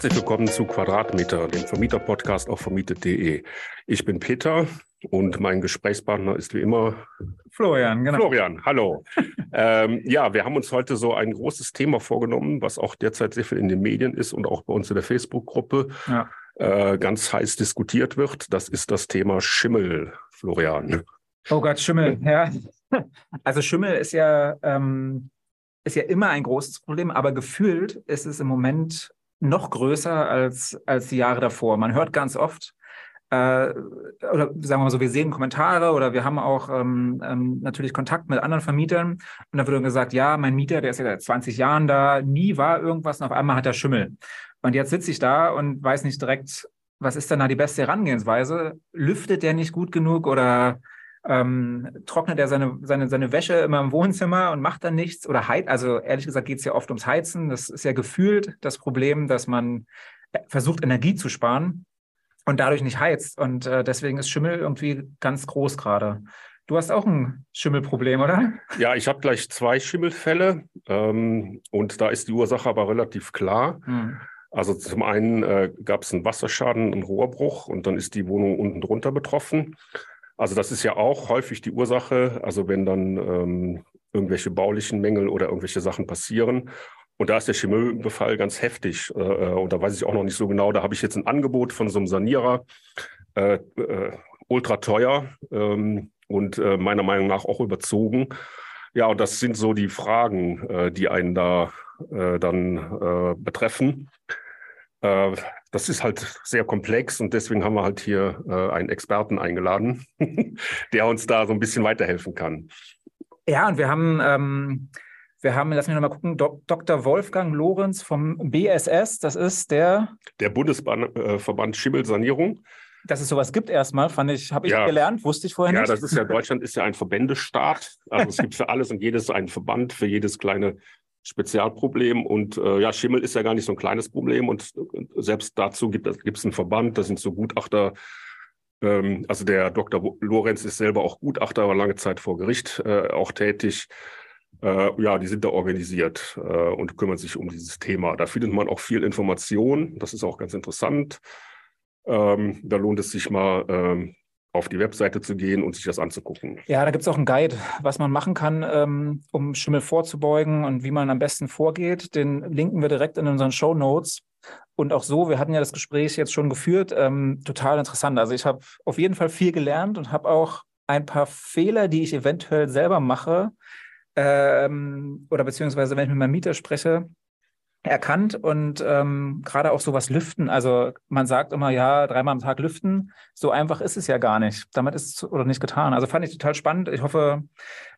Herzlich willkommen zu Quadratmeter, dem Vermieter-Podcast auf vermietet.de. Ich bin Peter und mein Gesprächspartner ist wie immer Florian. Genau. Florian, hallo. ähm, ja, wir haben uns heute so ein großes Thema vorgenommen, was auch derzeit sehr viel in den Medien ist und auch bei uns in der Facebook-Gruppe ja. äh, ganz heiß diskutiert wird. Das ist das Thema Schimmel, Florian. Oh Gott, Schimmel, ja. Also Schimmel ist ja, ähm, ist ja immer ein großes Problem, aber gefühlt ist es im Moment noch größer als, als die Jahre davor. Man hört ganz oft, äh, oder sagen wir mal so, wir sehen Kommentare oder wir haben auch ähm, ähm, natürlich Kontakt mit anderen Vermietern und da wird gesagt, ja, mein Mieter, der ist ja seit 20 Jahren da, nie war irgendwas und auf einmal hat er Schimmel. Und jetzt sitze ich da und weiß nicht direkt, was ist denn da die beste Herangehensweise? Lüftet der nicht gut genug oder ähm, trocknet er seine, seine, seine Wäsche immer im Wohnzimmer und macht dann nichts oder heizt. Also ehrlich gesagt geht es ja oft ums Heizen. Das ist ja gefühlt das Problem, dass man äh, versucht, Energie zu sparen und dadurch nicht heizt. Und äh, deswegen ist Schimmel irgendwie ganz groß gerade. Du hast auch ein Schimmelproblem, oder? Ja, ich habe gleich zwei Schimmelfälle ähm, und da ist die Ursache aber relativ klar. Hm. Also zum einen äh, gab es einen Wasserschaden, einen Rohrbruch und dann ist die Wohnung unten drunter betroffen. Also das ist ja auch häufig die Ursache, also wenn dann ähm, irgendwelche baulichen Mängel oder irgendwelche Sachen passieren. Und da ist der Chemieunfall ganz heftig. Äh, äh, und da weiß ich auch noch nicht so genau. Da habe ich jetzt ein Angebot von so einem Sanierer, äh, äh, ultra teuer ähm, und äh, meiner Meinung nach auch überzogen. Ja, und das sind so die Fragen, äh, die einen da dann betreffen. Das ist halt sehr komplex und deswegen haben wir halt hier einen Experten eingeladen, der uns da so ein bisschen weiterhelfen kann. Ja, und wir haben ähm wir haben, lass mich nochmal gucken, Dr. Wolfgang Lorenz vom BSS, das ist der. Der Bundesverband Schimmelsanierung. Dass es sowas gibt erstmal, fand ich, habe ich ja. gelernt, wusste ich vorher ja, nicht. Ja, das ist ja, Deutschland ist ja ein Verbändestaat. Also es gibt für alles und jedes einen Verband, für jedes kleine Spezialproblem. Und äh, ja, Schimmel ist ja gar nicht so ein kleines Problem. Und selbst dazu gibt es einen Verband, da sind so Gutachter. Ähm, also der Dr. Lorenz ist selber auch Gutachter, war lange Zeit vor Gericht äh, auch tätig. Äh, ja, die sind da organisiert äh, und kümmern sich um dieses Thema. Da findet man auch viel Information. Das ist auch ganz interessant. Ähm, da lohnt es sich mal, ähm, auf die Webseite zu gehen und sich das anzugucken. Ja, da gibt es auch einen Guide, was man machen kann, ähm, um Schimmel vorzubeugen und wie man am besten vorgeht. Den linken wir direkt in unseren Show Notes. Und auch so, wir hatten ja das Gespräch jetzt schon geführt, ähm, total interessant. Also ich habe auf jeden Fall viel gelernt und habe auch ein paar Fehler, die ich eventuell selber mache, ähm, oder beziehungsweise wenn ich mit meinem Mieter spreche, erkannt und ähm, gerade auch sowas lüften. Also man sagt immer, ja, dreimal am Tag lüften. So einfach ist es ja gar nicht. Damit ist es oder nicht getan. Also fand ich total spannend. Ich hoffe,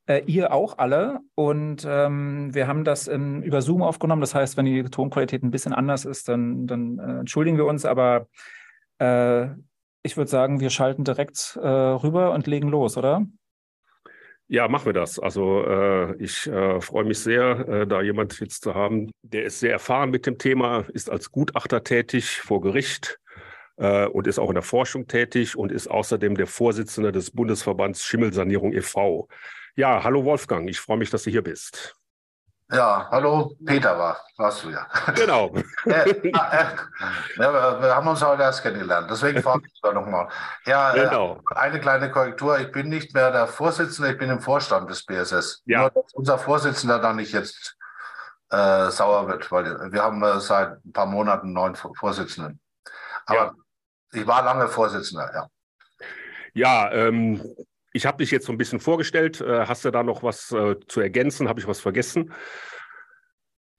äh, ihr auch alle. Und ähm, wir haben das in, über Zoom aufgenommen. Das heißt, wenn die Tonqualität ein bisschen anders ist, dann, dann äh, entschuldigen wir uns. Aber äh, ich würde sagen, wir schalten direkt äh, rüber und legen los, oder? Ja, machen wir das. Also äh, ich äh, freue mich sehr, äh, da jemand jetzt zu haben, der ist sehr erfahren mit dem Thema, ist als Gutachter tätig vor Gericht äh, und ist auch in der Forschung tätig und ist außerdem der Vorsitzende des Bundesverbands Schimmelsanierung e.V. Ja, hallo Wolfgang, ich freue mich, dass du hier bist. Ja, hallo, Peter war, warst du ja. Genau. äh, äh, ja, wir, haben uns heute erst kennengelernt, deswegen frage ich da nochmal. Ja, äh, genau. äh, eine kleine Korrektur, ich bin nicht mehr der Vorsitzende, ich bin im Vorstand des BSS. Ja. Nur, dass unser Vorsitzender da nicht jetzt äh, sauer wird, weil wir haben äh, seit ein paar Monaten einen neuen Vorsitzenden. Aber ja. ich war lange Vorsitzender, ja. Ja, ähm, ich habe dich jetzt so ein bisschen vorgestellt. Äh, hast du da noch was äh, zu ergänzen? Habe ich was vergessen?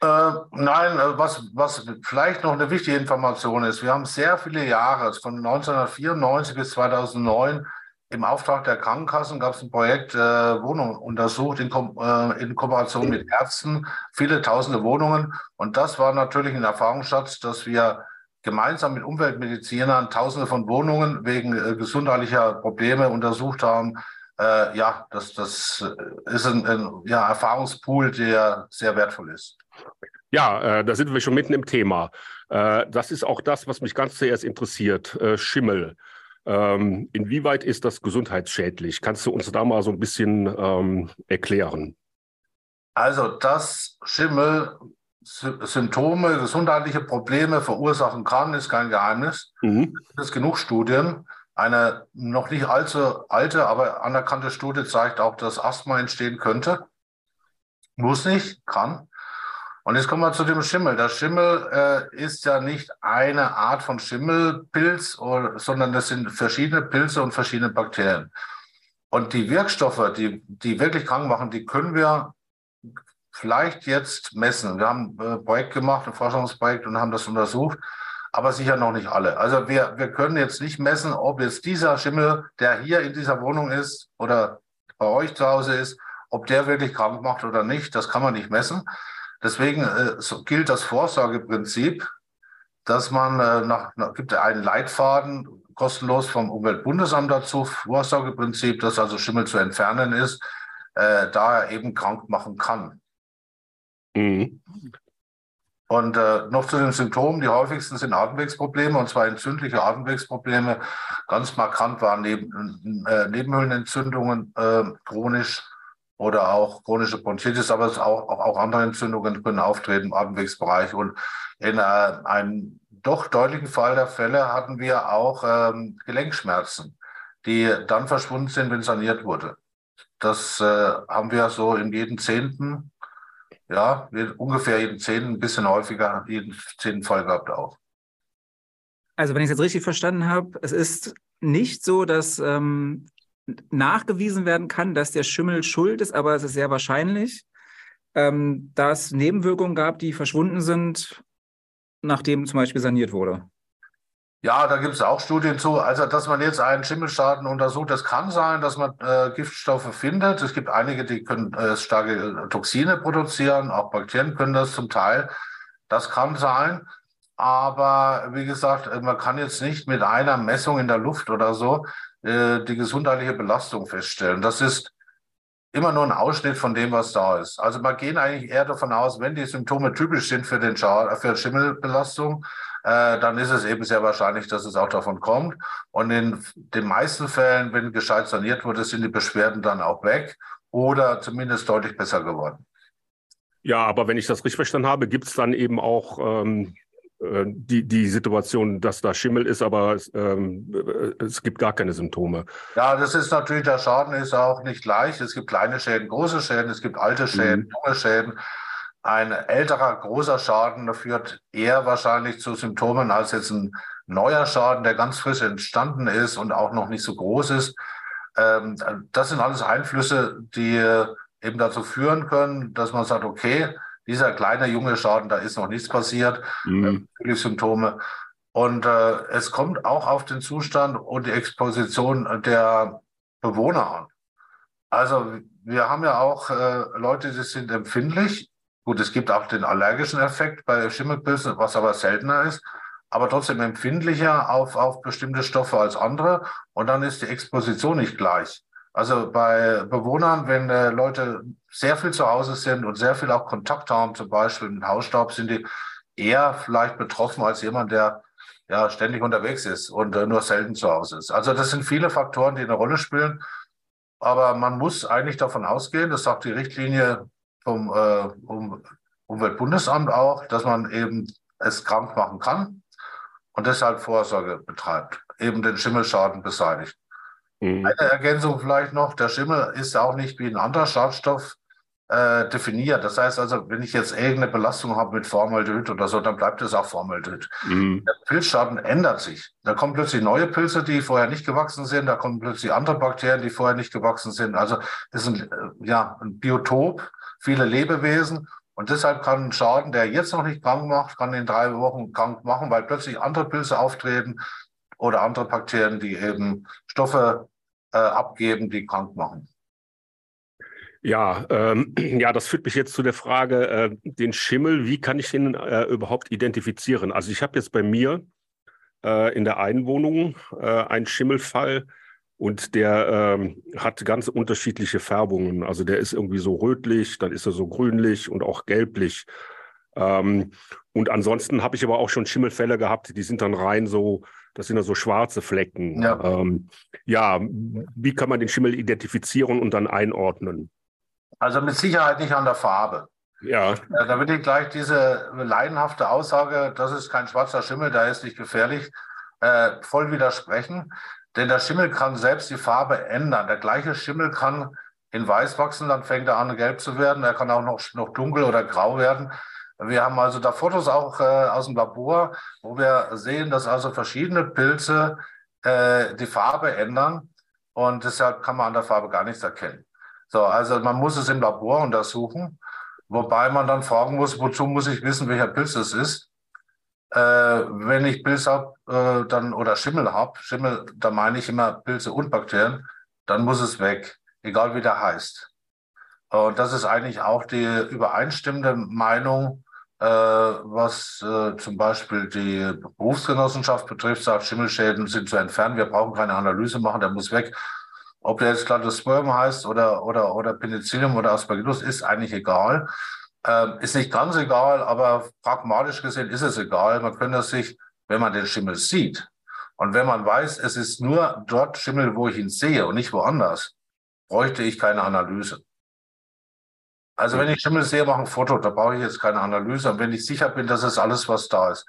Äh, nein, äh, was, was vielleicht noch eine wichtige Information ist, wir haben sehr viele Jahre, von 1994 bis 2009, im Auftrag der Krankenkassen gab es ein Projekt, äh, Wohnungen untersucht in, Ko äh, in Kooperation mit Ärzten, viele tausende Wohnungen. Und das war natürlich ein Erfahrungsschatz, dass wir gemeinsam mit Umweltmedizinern Tausende von Wohnungen wegen äh, gesundheitlicher Probleme untersucht haben. Äh, ja, das, das ist ein, ein ja, Erfahrungspool, der sehr wertvoll ist. Ja, äh, da sind wir schon mitten im Thema. Äh, das ist auch das, was mich ganz zuerst interessiert, äh, Schimmel. Ähm, inwieweit ist das gesundheitsschädlich? Kannst du uns da mal so ein bisschen ähm, erklären? Also, dass Schimmel Symptome, gesundheitliche Probleme verursachen kann, ist kein Geheimnis. Mhm. Es gibt genug Studien. Eine noch nicht allzu alte, aber anerkannte Studie zeigt auch, dass Asthma entstehen könnte. Muss nicht, kann. Und jetzt kommen wir zu dem Schimmel. Der Schimmel äh, ist ja nicht eine Art von Schimmelpilz, oder, sondern das sind verschiedene Pilze und verschiedene Bakterien. Und die Wirkstoffe, die, die wirklich krank machen, die können wir vielleicht jetzt messen. Wir haben ein Projekt gemacht, ein Forschungsprojekt und haben das untersucht, aber sicher noch nicht alle. Also wir, wir können jetzt nicht messen, ob jetzt dieser Schimmel, der hier in dieser Wohnung ist oder bei euch zu Hause ist, ob der wirklich krank macht oder nicht. Das kann man nicht messen. Deswegen äh, so gilt das Vorsorgeprinzip, dass man äh, nach, nach gibt einen Leitfaden kostenlos vom Umweltbundesamt dazu, Vorsorgeprinzip, dass also Schimmel zu entfernen ist, äh, da er eben krank machen kann. Mhm. Und äh, noch zu den Symptomen. Die häufigsten sind Atemwegsprobleme, und zwar entzündliche Atemwegsprobleme. Ganz markant waren neben, äh, Nebenhöhlenentzündungen äh, chronisch oder auch chronische Bronchitis, aber auch, auch, auch andere Entzündungen können auftreten im Atemwegsbereich. Und in äh, einem doch deutlichen Fall der Fälle hatten wir auch ähm, Gelenkschmerzen, die dann verschwunden sind, wenn saniert wurde. Das äh, haben wir so in jedem Zehnten, ja, ungefähr jeden Zehnten, ein bisschen häufiger, jeden zehnten Fall gehabt auch. Also wenn ich es jetzt richtig verstanden habe, es ist nicht so, dass ähm, nachgewiesen werden kann, dass der Schimmel schuld ist, aber es ist sehr wahrscheinlich, ähm, dass Nebenwirkungen gab, die verschwunden sind, nachdem zum Beispiel saniert wurde. Ja, da gibt es auch Studien zu. Also, dass man jetzt einen Schimmelschaden untersucht, das kann sein, dass man äh, Giftstoffe findet. Es gibt einige, die können äh, starke Toxine produzieren. Auch Bakterien können das zum Teil. Das kann sein. Aber wie gesagt, äh, man kann jetzt nicht mit einer Messung in der Luft oder so äh, die gesundheitliche Belastung feststellen. Das ist immer nur ein Ausschnitt von dem, was da ist. Also man geht eigentlich eher davon aus, wenn die Symptome typisch sind für den Schal für Schimmelbelastung, äh, dann ist es eben sehr wahrscheinlich, dass es auch davon kommt. Und in den meisten Fällen, wenn gescheit saniert wurde, sind die Beschwerden dann auch weg oder zumindest deutlich besser geworden. Ja, aber wenn ich das richtig verstanden habe, gibt es dann eben auch ähm, äh, die, die Situation, dass da Schimmel ist, aber es, ähm, äh, es gibt gar keine Symptome. Ja, das ist natürlich, der Schaden ist auch nicht gleich. Es gibt kleine Schäden, große Schäden, es gibt alte Schäden, mhm. junge Schäden. Ein älterer, großer Schaden führt eher wahrscheinlich zu Symptomen als jetzt ein neuer Schaden, der ganz frisch entstanden ist und auch noch nicht so groß ist. Ähm, das sind alles Einflüsse, die eben dazu führen können, dass man sagt, okay, dieser kleine junge Schaden, da ist noch nichts passiert, mhm. äh, Symptome. Und äh, es kommt auch auf den Zustand und die Exposition der Bewohner an. Also wir haben ja auch äh, Leute, die sind empfindlich. Gut, es gibt auch den allergischen Effekt bei Schimmelpilzen, was aber seltener ist, aber trotzdem empfindlicher auf, auf bestimmte Stoffe als andere. Und dann ist die Exposition nicht gleich. Also bei Bewohnern, wenn äh, Leute sehr viel zu Hause sind und sehr viel auch Kontakt haben, zum Beispiel mit Hausstaub, sind die eher vielleicht betroffen als jemand, der ja ständig unterwegs ist und äh, nur selten zu Hause ist. Also das sind viele Faktoren, die eine Rolle spielen. Aber man muss eigentlich davon ausgehen, das sagt die Richtlinie vom äh, um, Umweltbundesamt auch, dass man eben es krank machen kann und deshalb Vorsorge betreibt, eben den Schimmelschaden beseitigt. Mhm. Eine Ergänzung vielleicht noch, der Schimmel ist auch nicht wie ein anderer Schadstoff äh, definiert. Das heißt also, wenn ich jetzt irgendeine Belastung habe mit Formaldehyd oder so, dann bleibt es auch Formaldehyd. Mhm. Der Pilzschaden ändert sich. Da kommen plötzlich neue Pilze, die vorher nicht gewachsen sind. Da kommen plötzlich andere Bakterien, die vorher nicht gewachsen sind. Also es ist ein, äh, ja, ein Biotop, viele Lebewesen. Und deshalb kann ein Schaden, der jetzt noch nicht krank macht, kann in drei Wochen krank machen, weil plötzlich andere Pilze auftreten oder andere Bakterien, die eben Stoffe äh, abgeben, die krank machen. Ja, ähm, ja, das führt mich jetzt zu der Frage, äh, den Schimmel, wie kann ich den äh, überhaupt identifizieren? Also ich habe jetzt bei mir äh, in der Einwohnung äh, einen Schimmelfall und der ähm, hat ganz unterschiedliche Färbungen. Also der ist irgendwie so rötlich, dann ist er so grünlich und auch gelblich. Ähm, und ansonsten habe ich aber auch schon Schimmelfälle gehabt, die sind dann rein so das sind ja so schwarze Flecken. Ja. Ähm, ja, wie kann man den Schimmel identifizieren und dann einordnen? Also mit Sicherheit nicht an der Farbe. Ja. Da will ich gleich diese leidenhafte Aussage, das ist kein schwarzer Schimmel, der ist nicht gefährlich, äh, voll widersprechen. Denn der Schimmel kann selbst die Farbe ändern. Der gleiche Schimmel kann in weiß wachsen, dann fängt er an, gelb zu werden. Er kann auch noch, noch dunkel oder grau werden. Wir haben also da Fotos auch äh, aus dem Labor, wo wir sehen, dass also verschiedene Pilze äh, die Farbe ändern und deshalb kann man an der Farbe gar nichts erkennen. So, also man muss es im Labor untersuchen, wobei man dann fragen muss, wozu muss ich wissen, welcher Pilz es ist? Äh, wenn ich Pilz habe, äh, oder Schimmel habe, Schimmel, da meine ich immer Pilze und Bakterien, dann muss es weg, egal wie der heißt. Und das ist eigentlich auch die übereinstimmende Meinung, äh, was äh, zum Beispiel die Berufsgenossenschaft betrifft, sagt, Schimmelschäden sind zu entfernen, wir brauchen keine Analyse machen, der muss weg. Ob der jetzt Cladosporium heißt oder, oder, oder Penicillium oder Aspergillus, ist eigentlich egal. Ähm, ist nicht ganz egal, aber pragmatisch gesehen ist es egal. Man könnte sich, wenn man den Schimmel sieht und wenn man weiß, es ist nur dort Schimmel, wo ich ihn sehe und nicht woanders, bräuchte ich keine Analyse. Also wenn ich Schimmel sehe, mache ein Foto, da brauche ich jetzt keine Analyse. Und wenn ich sicher bin, dass es alles, was da ist.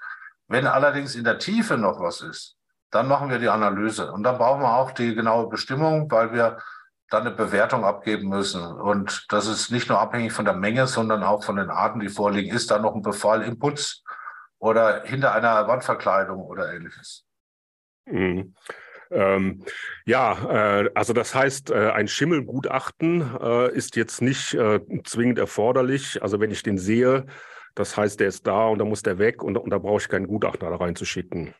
Wenn allerdings in der Tiefe noch was ist, dann machen wir die Analyse. Und dann brauchen wir auch die genaue Bestimmung, weil wir dann eine Bewertung abgeben müssen. Und das ist nicht nur abhängig von der Menge, sondern auch von den Arten, die vorliegen. Ist da noch ein Befall im Putz oder hinter einer Wandverkleidung oder ähnliches? Mhm. Ähm, ja, äh, also das heißt, äh, ein Schimmelgutachten äh, ist jetzt nicht äh, zwingend erforderlich. Also wenn ich den sehe, das heißt, der ist da und da muss der weg und, und da brauche ich keinen Gutachter da reinzuschicken.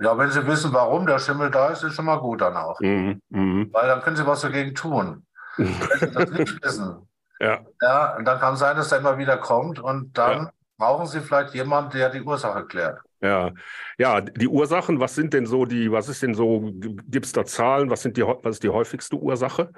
Ja, wenn Sie wissen, warum der Schimmel da ist, ist schon mal gut dann auch. Mhm, mh. Weil dann können Sie was dagegen tun. wenn Sie das nicht wissen. Ja. ja, und dann kann sein, dass er immer wieder kommt und dann ja. brauchen Sie vielleicht jemanden, der die Ursache klärt. Ja, ja, die Ursachen, was sind denn so die, was ist denn so, gibt es da Zahlen, was sind die, was ist die häufigste Ursache?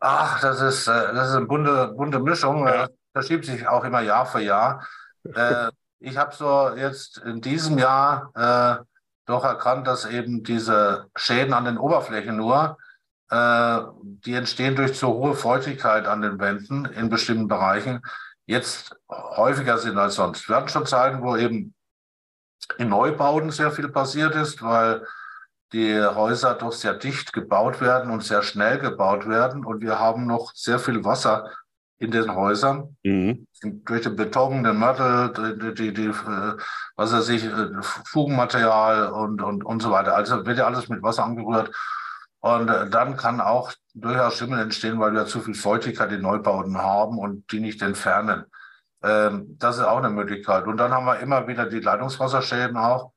Ach, das ist, äh, das ist eine bunte, bunte Mischung. Ja. Das verschiebt sich auch immer Jahr für Jahr. äh, ich habe so jetzt in diesem Jahr äh, doch erkannt, dass eben diese Schäden an den Oberflächen nur, äh, die entstehen durch zu hohe Feuchtigkeit an den Wänden in bestimmten Bereichen, jetzt häufiger sind als sonst. Wir hatten schon Zeiten, wo eben in Neubauten sehr viel passiert ist, weil die Häuser doch sehr dicht gebaut werden und sehr schnell gebaut werden. Und wir haben noch sehr viel Wasser in den Häusern. Mhm. Durch den Beton, den Mörtel, die, die, die, äh, was weiß ich, äh, Fugenmaterial und, und, und so weiter. Also wird ja alles mit Wasser angerührt. Und äh, dann kann auch durchaus Schimmel entstehen, weil wir zu viel Feuchtigkeit in Neubauten haben und die nicht entfernen. Ähm, das ist auch eine Möglichkeit. Und dann haben wir immer wieder die Leitungswasserschäden auch,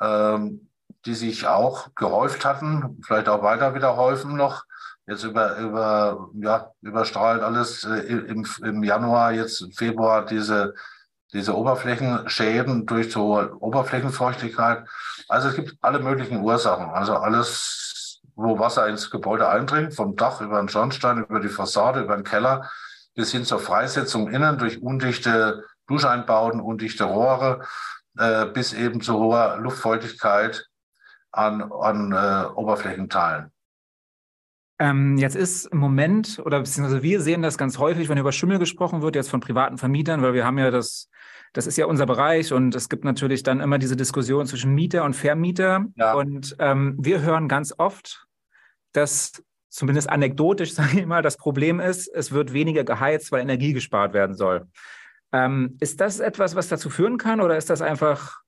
ähm, die sich auch gehäuft hatten, vielleicht auch weiter wieder häufen noch. Jetzt über, über, ja, überstrahlt alles äh, im, im Januar, jetzt im Februar diese, diese Oberflächenschäden durch so Oberflächenfeuchtigkeit. Also es gibt alle möglichen Ursachen. Also alles wo Wasser ins Gebäude eindringt, vom Dach über den Schornstein, über die Fassade, über den Keller, bis hin zur Freisetzung innen durch undichte Duscheinbauten, undichte Rohre, äh, bis eben zu hoher Luftfeuchtigkeit an, an äh, Oberflächenteilen. Ähm, jetzt ist im Moment, oder beziehungsweise wir sehen das ganz häufig, wenn über Schimmel gesprochen wird, jetzt von privaten Vermietern, weil wir haben ja das, das ist ja unser Bereich und es gibt natürlich dann immer diese Diskussion zwischen Mieter und Vermieter. Ja. Und ähm, wir hören ganz oft, dass zumindest anekdotisch, sage ich mal, das Problem ist, es wird weniger geheizt, weil Energie gespart werden soll. Ähm, ist das etwas, was dazu führen kann oder ist das einfach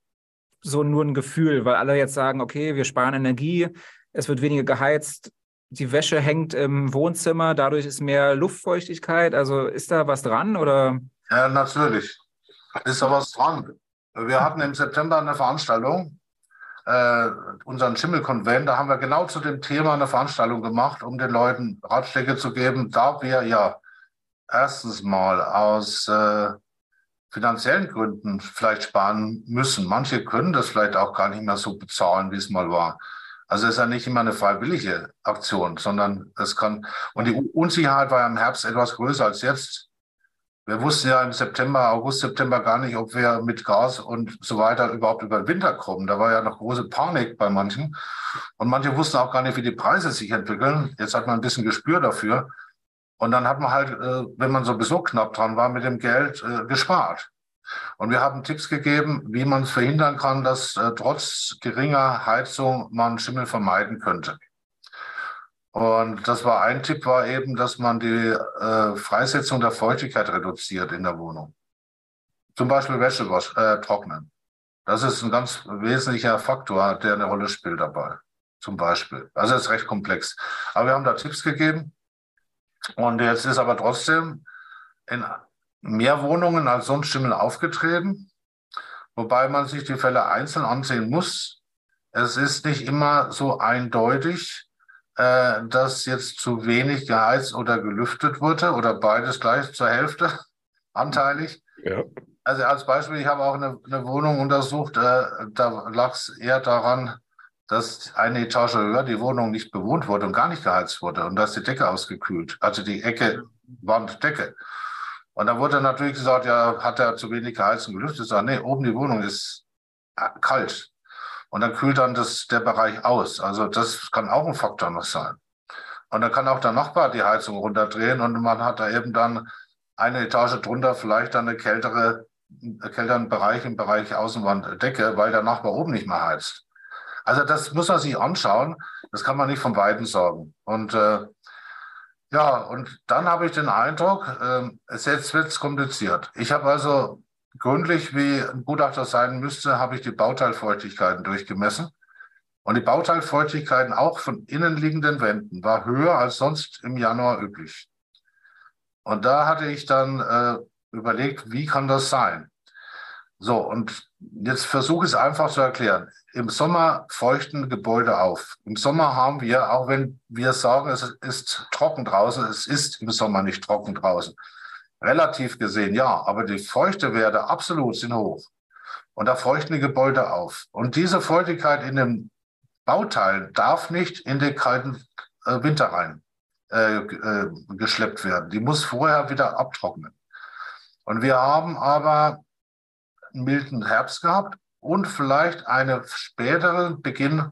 so nur ein Gefühl, weil alle jetzt sagen, okay, wir sparen Energie, es wird weniger geheizt, die Wäsche hängt im Wohnzimmer, dadurch ist mehr Luftfeuchtigkeit. Also ist da was dran oder? Ja, natürlich. Ist da was dran. Wir hatten im September eine Veranstaltung äh, unseren Schimmelkonvent, da haben wir genau zu dem Thema eine Veranstaltung gemacht, um den Leuten Ratschläge zu geben, da wir ja erstens mal aus äh, finanziellen Gründen vielleicht sparen müssen. Manche können das vielleicht auch gar nicht mehr so bezahlen, wie es mal war. Also es ist ja nicht immer eine freiwillige Aktion, sondern es kann, und die Unsicherheit war ja im Herbst etwas größer als jetzt. Wir wussten ja im September, August, September gar nicht, ob wir mit Gas und so weiter überhaupt über den Winter kommen. Da war ja noch große Panik bei manchen. Und manche wussten auch gar nicht, wie die Preise sich entwickeln. Jetzt hat man ein bisschen Gespür dafür. Und dann hat man halt, äh, wenn man sowieso knapp dran war, mit dem Geld äh, gespart. Und wir haben Tipps gegeben, wie man verhindern kann, dass äh, trotz geringer Heizung man Schimmel vermeiden könnte. Und das war ein Tipp, war eben, dass man die äh, Freisetzung der Feuchtigkeit reduziert in der Wohnung. Zum Beispiel Wäsche äh, trocknen. Das ist ein ganz wesentlicher Faktor, der eine Rolle spielt dabei. Zum Beispiel. Also ist recht komplex. Aber wir haben da Tipps gegeben. Und jetzt ist aber trotzdem in mehr Wohnungen als sonst Schimmel aufgetreten, wobei man sich die Fälle einzeln ansehen muss. Es ist nicht immer so eindeutig, äh, dass jetzt zu wenig geheizt oder gelüftet wurde oder beides gleich zur Hälfte anteilig. Ja. Also als Beispiel, ich habe auch eine, eine Wohnung untersucht, äh, da lag es eher daran, dass eine Etage höher die Wohnung nicht bewohnt wurde und gar nicht geheizt wurde und da ist die Decke ausgekühlt, also die Ecke, Wand, Decke. Und dann wurde natürlich gesagt, ja, hat er zu wenig geheizt und gelüftet? Ich sage, nee, oben die Wohnung ist äh, kalt. Und dann kühlt dann das, der Bereich aus. Also das kann auch ein Faktor noch sein. Und dann kann auch der Nachbar die Heizung runterdrehen und man hat da eben dann eine Etage drunter vielleicht dann eine kältere, kälteren Bereich im Bereich Außenwanddecke, weil der Nachbar oben nicht mehr heizt. Also das muss man sich anschauen. Das kann man nicht von beiden sagen. Und äh, ja, und dann habe ich den Eindruck, äh, jetzt wird es kompliziert. Ich habe also gründlich, wie ein Gutachter sein müsste, habe ich die Bauteilfeuchtigkeiten durchgemessen. Und die Bauteilfeuchtigkeiten auch von innenliegenden Wänden war höher als sonst im Januar üblich. Und da hatte ich dann äh, überlegt, wie kann das sein? So, und jetzt versuche ich es einfach zu erklären. Im Sommer feuchten Gebäude auf. Im Sommer haben wir, auch wenn wir sagen, es ist trocken draußen, es ist im Sommer nicht trocken draußen. Relativ gesehen ja, aber die Feuchtewerte absolut sind hoch. Und da feuchten die Gebäude auf. Und diese Feuchtigkeit in den Bauteilen darf nicht in den kalten äh, Winter rein äh, äh, geschleppt werden. Die muss vorher wieder abtrocknen. Und wir haben aber einen milden Herbst gehabt und vielleicht einen späteren Beginn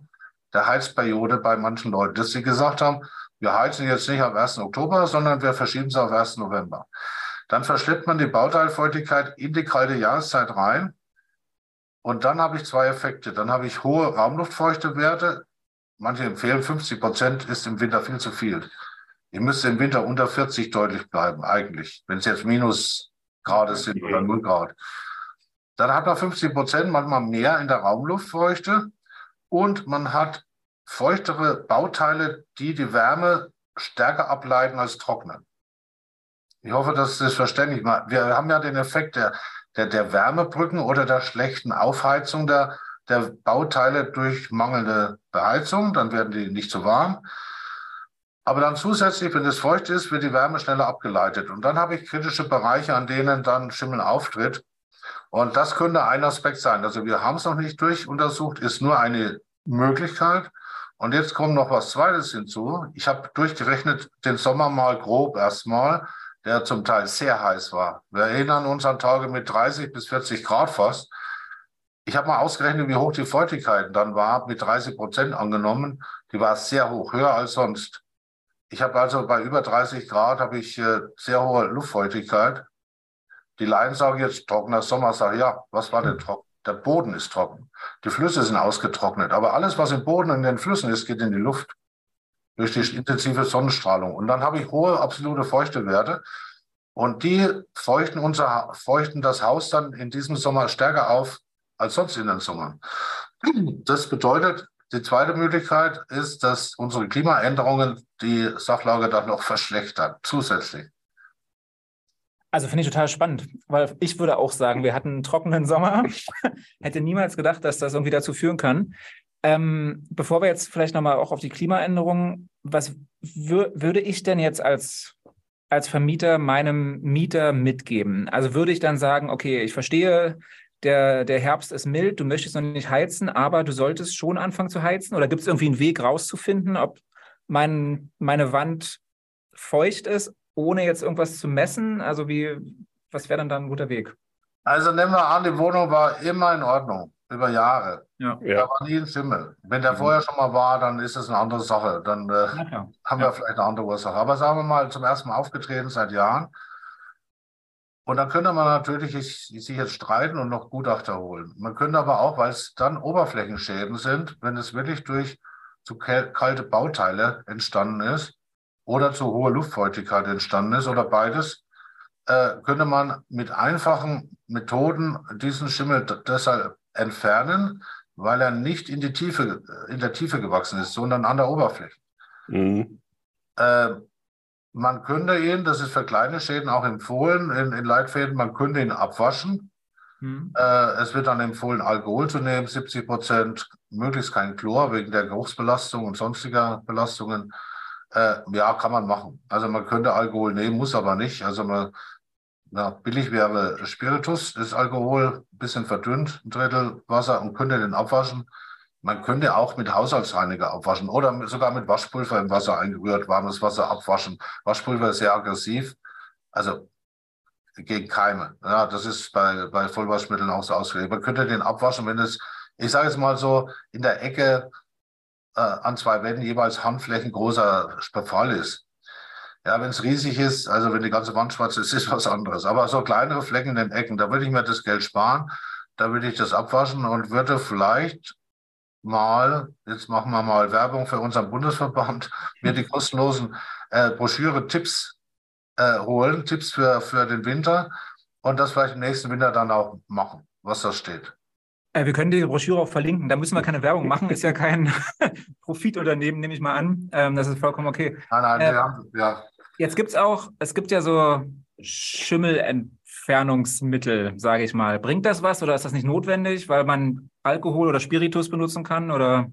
der Heizperiode bei manchen Leuten, dass sie gesagt haben, wir heizen jetzt nicht am 1. Oktober, sondern wir verschieben es auf 1. November. Dann verschleppt man die Bauteilfeuchtigkeit in die kalte Jahreszeit rein. Und dann habe ich zwei Effekte. Dann habe ich hohe Raumluftfeuchtewerte. Manche empfehlen 50 Prozent ist im Winter viel zu viel. Ich müsste im Winter unter 40 deutlich bleiben, eigentlich, wenn es jetzt minus Grad sind oder 0 Grad. Dann hat man 50 Prozent, manchmal mehr in der Raumluftfeuchte und man hat feuchtere Bauteile, die die Wärme stärker ableiten als trocknen. Ich hoffe, das ist verständlich. Wir haben ja den Effekt der, der, der Wärmebrücken oder der schlechten Aufheizung der, der Bauteile durch mangelnde Beheizung. Dann werden die nicht so warm. Aber dann zusätzlich, wenn es feucht ist, wird die Wärme schneller abgeleitet. Und dann habe ich kritische Bereiche, an denen dann Schimmel auftritt. Und das könnte ein Aspekt sein. Also wir haben es noch nicht durchuntersucht, ist nur eine Möglichkeit. Und jetzt kommt noch was Zweites hinzu. Ich habe durchgerechnet den Sommer mal grob erstmal, der zum Teil sehr heiß war. Wir erinnern uns an Tage mit 30 bis 40 Grad fast. Ich habe mal ausgerechnet, wie hoch die Feuchtigkeit dann war, mit 30 Prozent angenommen. Die war sehr hoch, höher als sonst. Ich habe also bei über 30 Grad habe ich äh, sehr hohe Luftfeuchtigkeit. Die Laien sagen jetzt trockener Sommer, sage ja, was war denn trocken? Der Boden ist trocken. Die Flüsse sind ausgetrocknet. Aber alles, was im Boden und in den Flüssen ist, geht in die Luft durch die intensive Sonnenstrahlung. Und dann habe ich hohe absolute Feuchtewerte. Und die feuchten, unser, feuchten das Haus dann in diesem Sommer stärker auf als sonst in den Sommern. Das bedeutet, die zweite Möglichkeit ist, dass unsere Klimaänderungen die Sachlage dann noch verschlechtern, zusätzlich. Also finde ich total spannend, weil ich würde auch sagen, wir hatten einen trockenen Sommer. Hätte niemals gedacht, dass das irgendwie dazu führen kann. Ähm, bevor wir jetzt vielleicht nochmal auch auf die Klimaänderungen, was würde ich denn jetzt als, als Vermieter meinem Mieter mitgeben? Also würde ich dann sagen, okay, ich verstehe, der, der Herbst ist mild, du möchtest noch nicht heizen, aber du solltest schon anfangen zu heizen? Oder gibt es irgendwie einen Weg rauszufinden, ob mein, meine Wand feucht ist, ohne jetzt irgendwas zu messen? Also wie, was wäre dann da ein guter Weg? Also nehmen wir an, die Wohnung war immer in Ordnung. über Jahre. Ja. Da war nie ein Schimmel. Wenn der Mhm. vorher schon mal war, dann ist das eine andere Sache. Dann äh, klar. haben wir vielleicht eine andere Ursache. Aber sagen wir mal, zum ersten Mal aufgetreten seit Jahren. Und dann könnte man natürlich ich- sich jetzt streiten und noch Gutachter holen. Man könnte aber auch, weil es dann Oberflächenschäden sind, wenn es wirklich durch zu kalte Bauteile entstanden ist oder zu hohe Luftfeuchtigkeit entstanden ist oder beides, äh, könnte man mit einfachen Methoden diesen Schimmel deshalb entfernen, weil er nicht in die Tiefe, in der Tiefe gewachsen ist, sondern an der Oberfläche. Mhm. Äh, man könnte ihn, das ist für kleine Schäden auch empfohlen, in, in Leitfäden, man könnte ihn abwaschen. Hm. Äh, es wird dann empfohlen, Alkohol zu nehmen, 70 Prozent, möglichst kein Chlor wegen der Geruchsbelastung und sonstiger Belastungen. Äh, ja, kann man machen. Also man könnte Alkohol nehmen, muss aber nicht. Also man, na, billig wäre Spiritus, ist Alkohol, ein bisschen verdünnt, ein Drittel Wasser und könnte den abwaschen. Man könnte auch mit Haushaltsreiniger abwaschen oder sogar mit Waschpulver im Wasser eingerührt, warmes Wasser abwaschen. Waschpulver ist sehr aggressiv, also gegen Keime. Ja, das ist bei, bei Vollwaschmitteln auch so ausgelegt. Man könnte den abwaschen, wenn es, ich sage es mal so, in der Ecke äh, an zwei Wänden jeweils Handflächen großer Befall ist. Ja, wenn es riesig ist, also wenn die ganze Wand schwarz ist, ist was anderes. Aber so kleinere Flecken in den Ecken, da würde ich mir das Geld sparen, da würde ich das abwaschen und würde vielleicht mal, jetzt machen wir mal Werbung für unseren Bundesverband, mir die kostenlosen äh, Broschüre-Tipps äh, holen, Tipps für, für den Winter und das vielleicht im nächsten Winter dann auch machen, was da steht. Äh, wir können die Broschüre auch verlinken. Da müssen wir keine Werbung machen. Ist ja kein Profitunternehmen, nehme ich mal an. Ähm, das ist vollkommen okay. Nein, nein, Äh, wir haben, ja, Jetzt gibt es auch, es gibt ja so Schimmelentfernungsmittel, sage ich mal. Bringt das was oder ist das nicht notwendig, weil man Alkohol oder Spiritus benutzen kann? Oder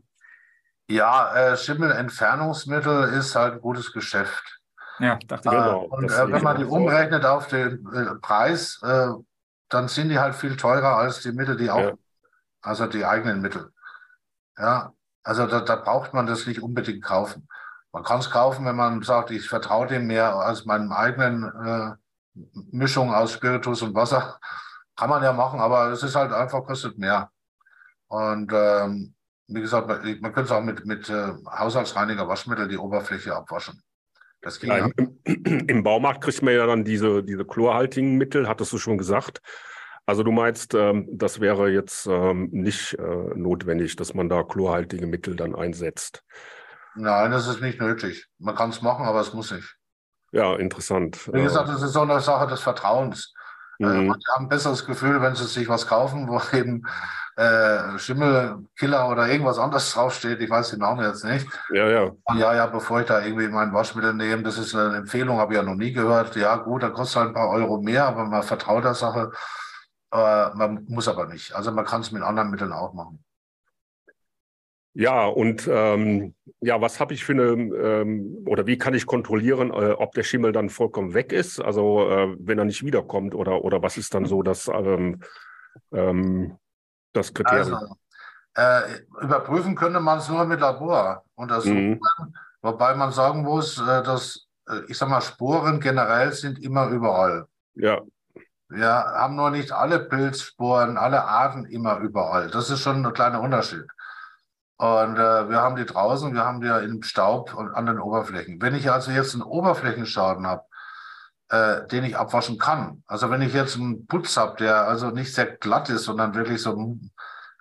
ja äh, Schimmelentfernungsmittel ist halt ein gutes Geschäft. ja, dachte ich. Genau, Äh, und das äh, wenn man die so. umrechnet auf den äh, Preis, äh, dann sind die halt viel teurer als die Mittel, die auch, Ja. Also die eigenen Mittel. Ja, also da, da braucht man das nicht unbedingt kaufen. Man kann es kaufen, wenn man sagt, ich vertraue dem mehr als meinem eigenen äh, Mischung aus Spiritus und Wasser. Kann man ja machen, aber es ist halt einfach, kostet mehr. Und ähm, wie gesagt, man, man könnte es auch mit, mit äh, Haushaltsreiniger Waschmittel die Oberfläche abwaschen. Das ging Ja, im, Im Baumarkt kriegt man ja dann diese, diese chlorhaltigen Mittel, hattest du schon gesagt. Also du meinst, ähm, das wäre jetzt ähm, nicht äh, notwendig, dass man da chlorhaltige Mittel dann einsetzt. Nein, das ist nicht nötig. Man kann es machen, aber es muss nicht. Ja, interessant. Wie gesagt, das ist so eine Sache des Vertrauens. Äh, mhm. manche haben ein besseres Gefühl, wenn sie sich was kaufen, wo eben äh, Schimmelkiller oder irgendwas anderes draufsteht. Ich weiß den Namen jetzt nicht. Ja, ja. Und ja, ja, bevor ich da irgendwie mein Waschmittel nehme, das ist eine Empfehlung, habe ich ja noch nie gehört. Ja, gut, da kostet halt ein paar Euro mehr, aber man vertraut der Sache. Äh, man muss aber nicht. Also man kann es mit anderen Mitteln auch machen. Ja, und ähm, ja, was habe ich für eine, ähm, oder wie kann ich kontrollieren, äh, ob der Schimmel dann vollkommen weg ist? Also äh, wenn er nicht wiederkommt oder, oder was ist dann so das, ähm, ähm, das Kriterium? Also, äh, überprüfen könnte man es nur mit Laboruntersuchungen, Mhm. wobei man sagen muss, äh, dass, äh, ich sag mal, Sporen generell sind immer überall. Ja, Wir haben nur nicht alle Pilzsporen, alle Arten immer überall. Das ist schon ein kleiner Unterschied. Und äh, wir haben die draußen, wir haben die ja im Staub und an den Oberflächen. Wenn ich also jetzt einen Oberflächenschaden habe, äh, den ich abwaschen kann, also wenn ich jetzt einen Putz habe, der also nicht sehr glatt ist, sondern wirklich so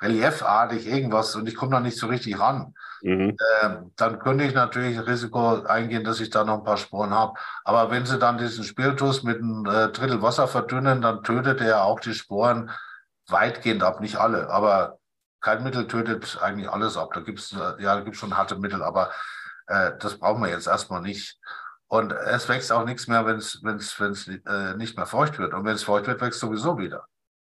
reliefartig irgendwas und ich komme da nicht so richtig ran, mhm. äh, dann könnte ich natürlich Risiko eingehen, dass ich da noch ein paar Sporen habe. Aber wenn Sie dann diesen Spiritus mit einem äh, Drittel Wasser verdünnen, dann tötet er auch die Sporen weitgehend ab, nicht alle. Aber kein Mittel tötet eigentlich alles ab. Da gibt es äh, ja, da gibt's schon harte Mittel, aber äh, das brauchen wir jetzt erstmal nicht. Und es wächst auch nichts mehr, wenn es wenn's, wenn's, äh, nicht mehr feucht wird. Und wenn es feucht wird, wächst sowieso wieder.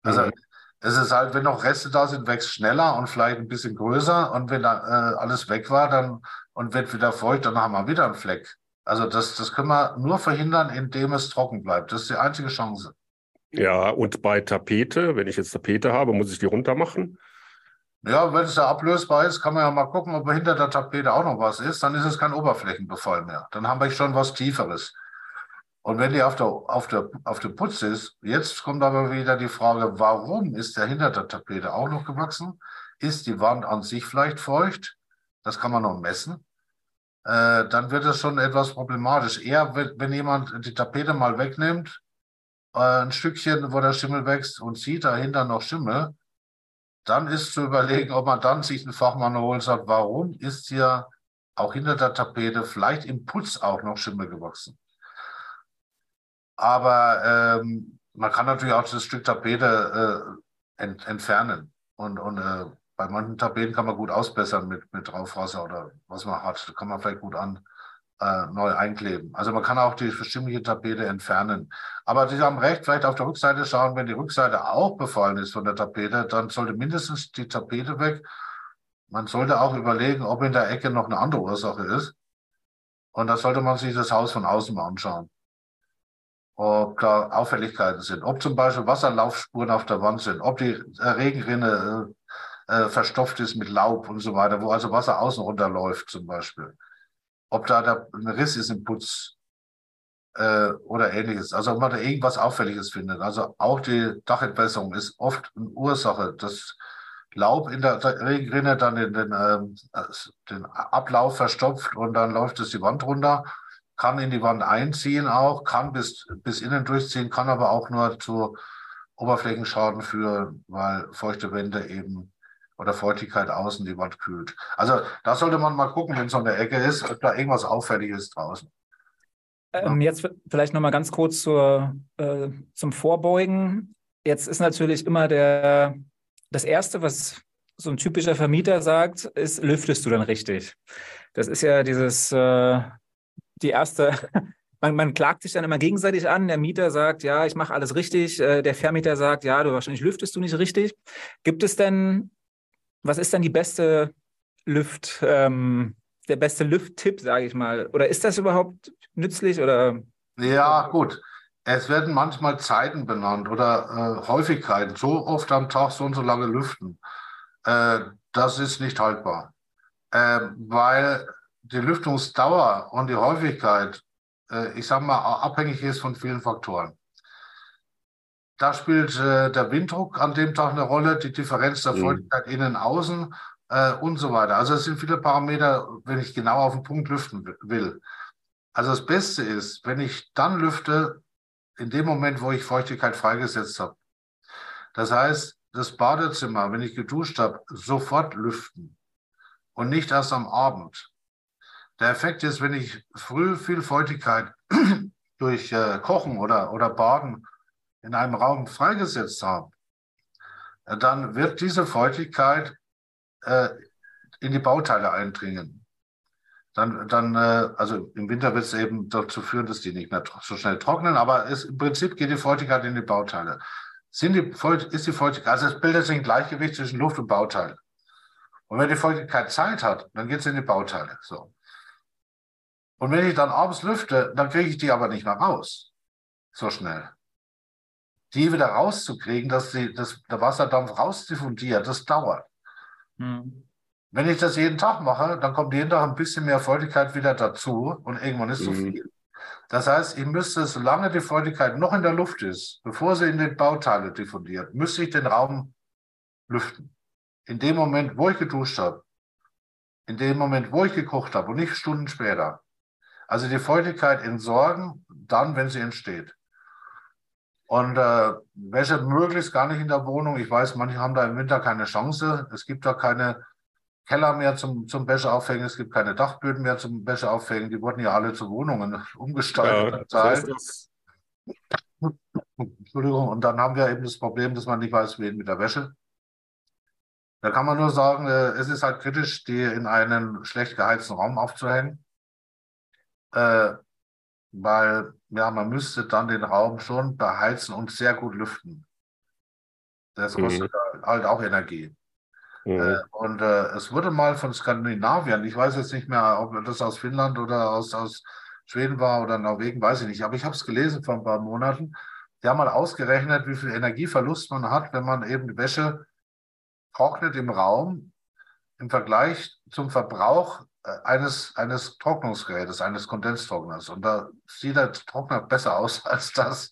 Also Mhm. Es ist halt, wenn noch Reste da sind, wächst schneller und vielleicht ein bisschen größer. Und wenn da äh, alles weg war dann und wird wieder feucht, dann haben wir wieder einen Fleck. Also das, das können wir nur verhindern, indem es trocken bleibt. Das ist die einzige Chance. Ja, und bei Tapete, wenn ich jetzt Tapete habe, muss ich die runter machen? Ja, wenn es da ablösbar ist, kann man ja mal gucken, ob hinter der Tapete auch noch was ist. Dann ist es kein Oberflächenbefall mehr. Dann haben wir schon was Tieferes. Und wenn die auf der, auf, der, auf der Putz ist, jetzt kommt aber wieder die Frage, warum ist der hinter der Tapete auch noch gewachsen? Ist die Wand an sich vielleicht feucht? Das kann man noch messen. Äh, dann wird es schon etwas problematisch. Eher, wenn, wenn jemand die Tapete mal wegnimmt, äh, ein Stückchen, wo der Schimmel wächst und sieht dahinter noch Schimmel, dann ist zu überlegen, ob man dann sich einen Fachmann holt und sagt, warum ist hier auch hinter der Tapete vielleicht im Putz auch noch Schimmel gewachsen? Aber ähm, man kann natürlich auch das Stück Tapete äh, ent, entfernen. Und, und äh, bei manchen Tapeten kann man gut ausbessern mit, mit Draufwasser oder was man hat. Da kann man vielleicht gut an äh, neu einkleben. Also man kann auch die verschimmliche Tapete entfernen. Aber Sie haben recht, vielleicht auf der Rückseite schauen, wenn die Rückseite auch befallen ist von der Tapete, dann sollte mindestens die Tapete weg. Man sollte auch überlegen, ob in der Ecke noch eine andere Ursache ist. Und da sollte man sich das Haus von außen mal anschauen ob da Auffälligkeiten sind, ob zum Beispiel Wasserlaufspuren auf der Wand sind, ob die äh, Regenrinne äh, äh, verstopft ist mit Laub und so weiter, wo also Wasser außen runterläuft zum Beispiel. Ob da, da ein Riss ist im Putz äh, oder ähnliches. Also ob man da irgendwas Auffälliges findet. Also auch die Dachentwässerung ist oft eine Ursache. Das Laub in der Regenrinne dann den, den, ähm, den Ablauf verstopft und dann läuft es die Wand runter kann in die Wand einziehen auch, kann bis, bis innen durchziehen, kann aber auch nur zu Oberflächenschaden führen, weil feuchte Wände eben oder Feuchtigkeit außen die Wand kühlt. Also da sollte man mal gucken, wenn es an der Ecke ist, ob da irgendwas Auffälliges draußen. Ähm, jetzt vielleicht noch mal ganz kurz zur, äh, zum Vorbeugen. Jetzt ist natürlich immer der, das Erste, was so ein typischer Vermieter sagt, ist, lüftest du dann richtig? Das ist ja dieses äh, die erste, man, man, klagt sich dann immer gegenseitig an. Der Mieter sagt, ja, ich mache alles richtig. Äh, der Vermieter sagt, ja, du wahrscheinlich lüftest du nicht richtig. Gibt es denn, was ist denn die beste Lüft, ähm, der beste Lüfttipp, sage ich mal? Oder ist das überhaupt nützlich oder? Ja, gut. Es werden manchmal Zeiten benannt oder äh, Häufigkeiten. So oft am Tag so und so lange lüften. Äh, das ist nicht haltbar. Äh, weil die Lüftungsdauer und die Häufigkeit, äh, ich sage mal, abhängig ist von vielen Faktoren. Da spielt äh, der Winddruck an dem Tag eine Rolle, die Differenz der mhm. Feuchtigkeit innen, außen äh, und so weiter. Also es sind viele Parameter, wenn ich genau auf den Punkt lüften will. Also das Beste ist, wenn ich dann lüfte, in dem Moment, wo ich Feuchtigkeit freigesetzt habe. Das heißt, das Badezimmer, wenn ich geduscht habe, sofort lüften und nicht erst am Abend. Der Effekt ist, wenn ich früh viel Feuchtigkeit durch äh, Kochen oder, oder Baden in einem Raum freigesetzt habe, äh, dann wird diese Feuchtigkeit äh, in die Bauteile eindringen. Dann, dann äh, also im Winter wird es eben dazu führen, dass die nicht mehr so schnell trocknen, aber es, im Prinzip geht die Feuchtigkeit in die Bauteile. Sind die, ist die Feuchtigkeit, also es bildet sich ein Gleichgewicht zwischen Luft und Bauteil. Und wenn die Feuchtigkeit Zeit hat, dann geht es in die Bauteile. So. Und wenn ich dann abends lüfte, dann kriege ich die aber nicht mehr raus. So schnell. Die wieder rauszukriegen, dass die, dass der Wasserdampf rausdiffundiert, das dauert. Hm. Wenn ich das jeden Tag mache, dann kommt jeden Tag ein bisschen mehr Feuchtigkeit wieder dazu und irgendwann ist mhm. zu viel. Das heißt, ich müsste, solange die Feuchtigkeit noch in der Luft ist, bevor sie in den Bauteile diffundiert, müsste ich den Raum lüften. In dem Moment, wo ich geduscht habe, in dem Moment, wo ich gekocht habe und nicht Stunden später. Also die Feuchtigkeit entsorgen, dann, wenn sie entsteht. Und äh, Wäsche möglichst gar nicht in der Wohnung. Ich weiß, manche haben da im Winter keine Chance. Es gibt da keine Keller mehr zum, zum Wäscheaufhängen, es gibt keine Dachböden mehr zum Wäscheaufhängen. Die wurden ja alle zu Wohnungen umgestaltet. Ja, so Entschuldigung, und dann haben wir eben das Problem, dass man nicht weiß, wen mit der Wäsche. Da kann man nur sagen, äh, es ist halt kritisch, die in einen schlecht geheizten Raum aufzuhängen äh, weil ja, man müsste dann den Raum schon beheizen und sehr gut lüften. Das mhm. kostet mhm. halt auch Energie. Mhm. Äh, und äh, es wurde mal von Skandinavien, ich weiß jetzt nicht mehr, ob das aus Finnland oder aus, aus Schweden war oder Norwegen, weiß ich nicht, aber ich habe es gelesen vor ein paar Monaten. Die haben mal ausgerechnet, wie viel Energieverlust man hat, wenn man eben die Wäsche trocknet im Raum im Vergleich zum Verbrauch eines, eines Trocknungsgerätes, eines Kondenstrockners. Und da sieht der Trockner besser aus als das,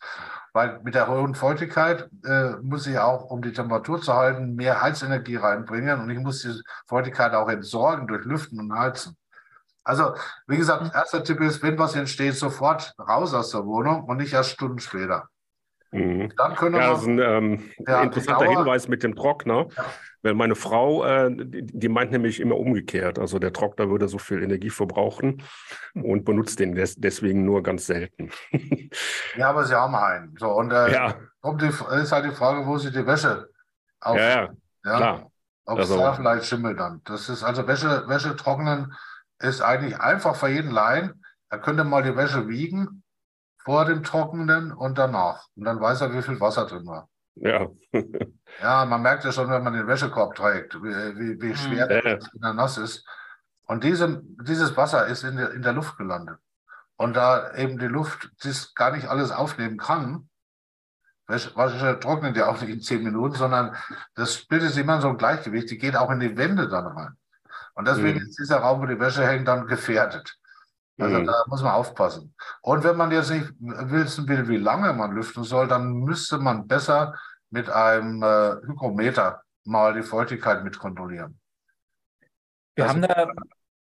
weil mit der hohen Feuchtigkeit äh, muss ich auch, um die Temperatur zu halten, mehr Heizenergie reinbringen und ich muss die Feuchtigkeit auch entsorgen durch Lüften und Heizen. Also, wie gesagt, erster Tipp ist, wenn was entsteht, sofort raus aus der Wohnung und nicht erst Stunden später. Mhm. Dann können ja, das ist ein ähm, ja, interessanter Hinweis mit dem Trockner. Ja. Weil meine Frau, äh, die, die, meint nämlich immer umgekehrt. Also der Trockner würde so viel Energie verbrauchen und benutzt den des, deswegen nur ganz selten. ja, aber sie haben einen. So, und äh, ja. kommt die, ist halt die Frage, wo sie die Wäsche auf. Ja, ja, ja. klar. Ob also, es da vielleicht schimmelt dann. Das ist also Wäsche, Wäsche trocknen ist eigentlich einfach für jeden Laien. Er könnte mal die Wäsche wiegen vor dem Trockenen und danach. Und dann weiß er, wie viel Wasser drin war. Ja. ja, man merkt ja schon, wenn man den Wäschekorb trägt, wie, wie, wie schwer ja. das, wenn er nass ist. Und diese, dieses Wasser ist in der, in der Luft gelandet. Und da eben die Luft das gar nicht alles aufnehmen kann, Wäsche trocknet ja auch nicht in zehn Minuten, sondern das bildet sich immer so ein Gleichgewicht, die geht auch in die Wände dann rein. Und deswegen mhm. ist dieser Raum, wo die Wäsche hängt, dann gefährdet. Also mhm. da muss man aufpassen. Und wenn man jetzt nicht wissen will, wie lange man lüften soll, dann müsste man besser mit einem äh, Hygrometer mal die Feuchtigkeit mit kontrollieren. Wir also, haben da,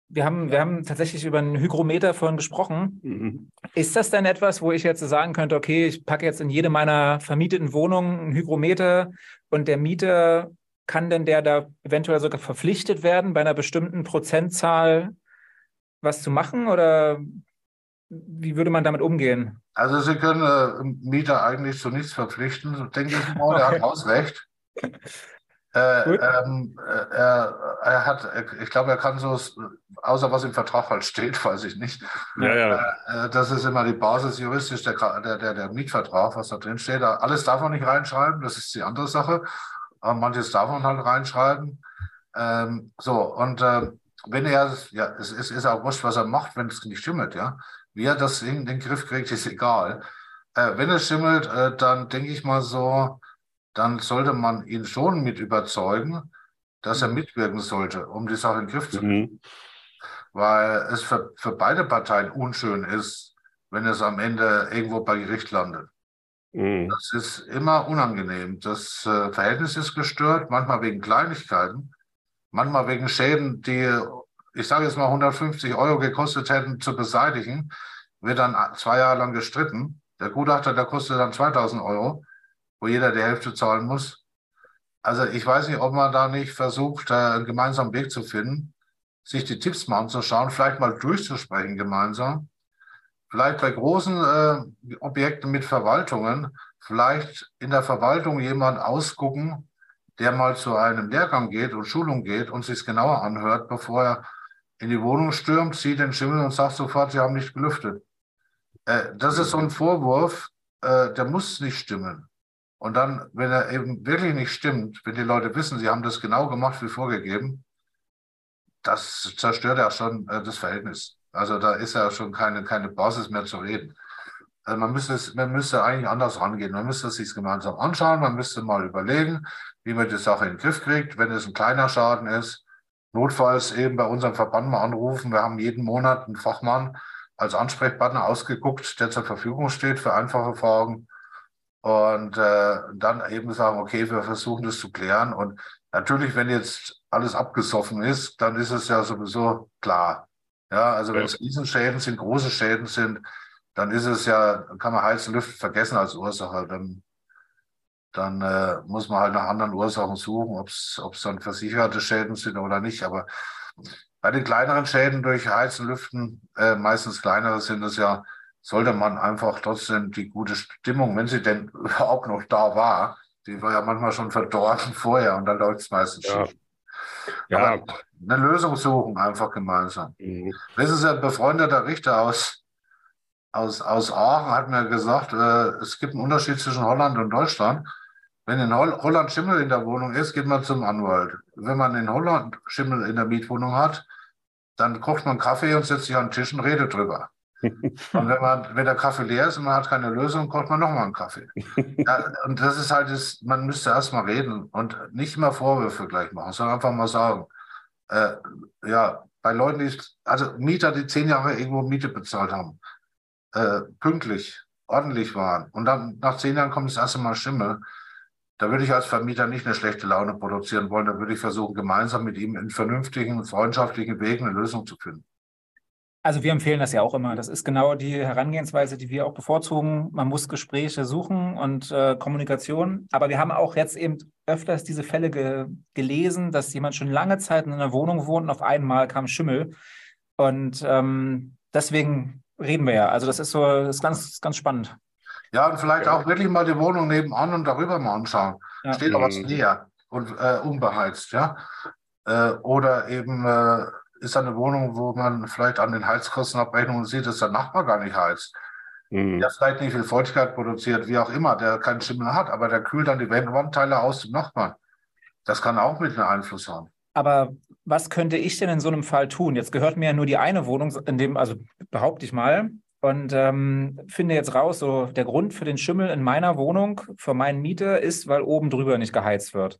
wir haben, wir haben tatsächlich über einen Hygrometer vorhin gesprochen. Mhm. Ist das denn etwas, wo ich jetzt sagen könnte, okay, ich packe jetzt in jede meiner vermieteten Wohnungen einen Hygrometer und der Mieter kann denn der da eventuell sogar verpflichtet werden, bei einer bestimmten Prozentzahl was zu machen oder wie würde man damit umgehen? Also Sie können äh, Mieter eigentlich zu nichts verpflichten, denke ich mal, er hat Hausrecht. Äh, ähm, äh, er, er, hat, ich glaube, er kann so, außer was im Vertrag halt steht, weiß ich nicht. Ja, ja. Äh, äh das ist immer die Basis juristisch, der, der, der, der Mietvertrag, was da drin steht. Alles darf man nicht reinschreiben, das ist die andere Sache. Aber manches darf man halt reinschreiben. Ähm, so, und äh, wenn er, ja, es, es ist auch wurscht, was er macht, wenn es nicht schimmelt, ja. Wie er das in den Griff kriegt, ist egal. Äh, wenn es schimmelt, äh, dann denke ich mal so, dann sollte man ihn schon mit überzeugen, dass er mhm. mitwirken sollte, um die Sache in den Griff zu kriegen. Mhm. Weil es für, für beide Parteien unschön ist, wenn es am Ende irgendwo bei Gericht landet. Mhm. Das ist immer unangenehm. Das äh, Verhältnis ist gestört, manchmal wegen Kleinigkeiten manchmal wegen Schäden, die, ich sage jetzt mal 150 Euro gekostet hätten zu beseitigen, wird dann zwei Jahre lang gestritten. Der Gutachter, der kostet dann 2000 Euro, wo jeder die Hälfte zahlen muss. Also ich weiß nicht, ob man da nicht versucht, einen gemeinsamen Weg zu finden, sich die Tipps mal anzuschauen, vielleicht mal durchzusprechen gemeinsam. Vielleicht bei großen äh, Objekten mit Verwaltungen, vielleicht in der Verwaltung jemand ausgucken, der mal zu einem Lehrgang geht und Schulung geht und sich genauer anhört, bevor er in die Wohnung stürmt, zieht den Schimmel und sagt sofort, Sie haben nicht gelüftet. Äh, das ist so ein Vorwurf, äh, der muss nicht stimmen. Und dann, wenn er eben wirklich nicht stimmt, wenn die Leute wissen, sie haben das genau gemacht wie vorgegeben, das zerstört ja schon äh, das Verhältnis. Also da ist ja schon keine, keine Basis mehr zu reden. Also man müsste, es, man müsste eigentlich anders rangehen. Man müsste es sich gemeinsam anschauen, man müsste mal überlegen, wie man die Sache in den Griff kriegt, wenn es ein kleiner Schaden ist. Notfalls eben bei unserem Verband mal anrufen. Wir haben jeden Monat einen Fachmann als Ansprechpartner ausgeguckt, der zur Verfügung steht für einfache Fragen. Und äh, dann eben sagen, okay, wir versuchen das zu klären. Und natürlich, wenn jetzt alles abgesoffen ist, dann ist es ja sowieso klar. Ja, also wenn es Riesenschäden sind, große Schäden sind, dann ist es ja, kann man heißen Lüften vergessen als Ursache. Dann, dann äh, muss man halt nach anderen Ursachen suchen, ob es dann versicherte Schäden sind oder nicht. Aber bei den kleineren Schäden durch Heizen, Lüften, äh, meistens kleinere sind es ja, sollte man einfach trotzdem die gute Stimmung, wenn sie denn überhaupt noch da war, die war ja manchmal schon verdorben vorher und dann läuft es meistens ja. schief. Ja. Aber eine Lösung suchen, einfach gemeinsam. Mhm. Das ist ein befreundeter Richter aus aus, aus Aachen hat mir gesagt, äh, es gibt einen Unterschied zwischen Holland und Deutschland. Wenn in Holl Holland Schimmel in der Wohnung ist, geht man zum Anwalt. Wenn man in Holland Schimmel in der Mietwohnung hat, dann kocht man Kaffee und setzt sich an den Tisch und redet drüber. Und wenn, man, wenn der Kaffee leer ist und man hat keine Lösung, kocht man nochmal einen Kaffee. Ja, und das ist halt, das, man müsste erst mal reden und nicht immer Vorwürfe gleich machen, sondern einfach mal sagen, äh, ja, bei Leuten, die, also Mieter, die zehn Jahre irgendwo Miete bezahlt haben, äh, pünktlich, ordentlich waren und dann nach zehn Jahren kommt das erste Mal Schimmel, da würde ich als Vermieter nicht eine schlechte Laune produzieren wollen. Da würde ich versuchen, gemeinsam mit ihm in vernünftigen, freundschaftlichen Wegen eine Lösung zu finden. Also wir empfehlen das ja auch immer. Das ist genau die Herangehensweise, die wir auch bevorzugen. Man muss Gespräche suchen und äh, Kommunikation. Aber wir haben auch jetzt eben öfters diese Fälle ge gelesen, dass jemand schon lange Zeit in einer Wohnung wohnt und auf einmal kam Schimmel. Und ähm, deswegen reden wir ja. Also das ist so, das ist ganz, ganz spannend. Ja, und vielleicht auch wirklich mal die Wohnung nebenan und darüber mal anschauen. Ja. Steht auch was näher und äh, unbeheizt, ja. Äh, oder eben äh, ist eine Wohnung, wo man vielleicht an den Heizkostenabrechnungen sieht, dass der Nachbar gar nicht heizt. Mhm. Der vielleicht nicht viel Feuchtigkeit produziert, wie auch immer, der keinen Schimmel hat, aber der kühlt dann die Wandteile aus dem Nachbarn. Das kann auch mit einem Einfluss haben. Aber was könnte ich denn in so einem Fall tun? Jetzt gehört mir ja nur die eine Wohnung, in dem, also behaupte ich mal, und ähm, finde jetzt raus, so der Grund für den Schimmel in meiner Wohnung, für meinen Mieter, ist, weil oben drüber nicht geheizt wird.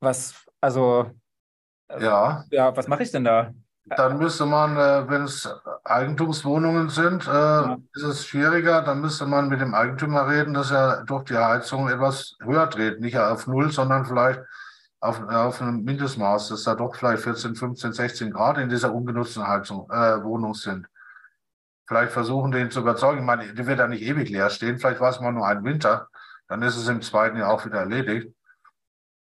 Was, also ja. Ja, was mache ich denn da? Dann müsste man, äh, wenn es Eigentumswohnungen sind, äh, ja. ist es schwieriger. Dann müsste man mit dem Eigentümer reden, dass er durch die Heizung etwas höher dreht. Nicht auf Null, sondern vielleicht auf, auf einem Mindestmaß, dass da doch vielleicht 14, 15, 16 Grad in dieser ungenutzten Heizung, äh, Wohnung sind. Vielleicht versuchen, den zu überzeugen. Ich meine, die wird ja nicht ewig leer stehen. Vielleicht war es mal nur ein Winter. Dann ist es im zweiten Jahr auch wieder erledigt.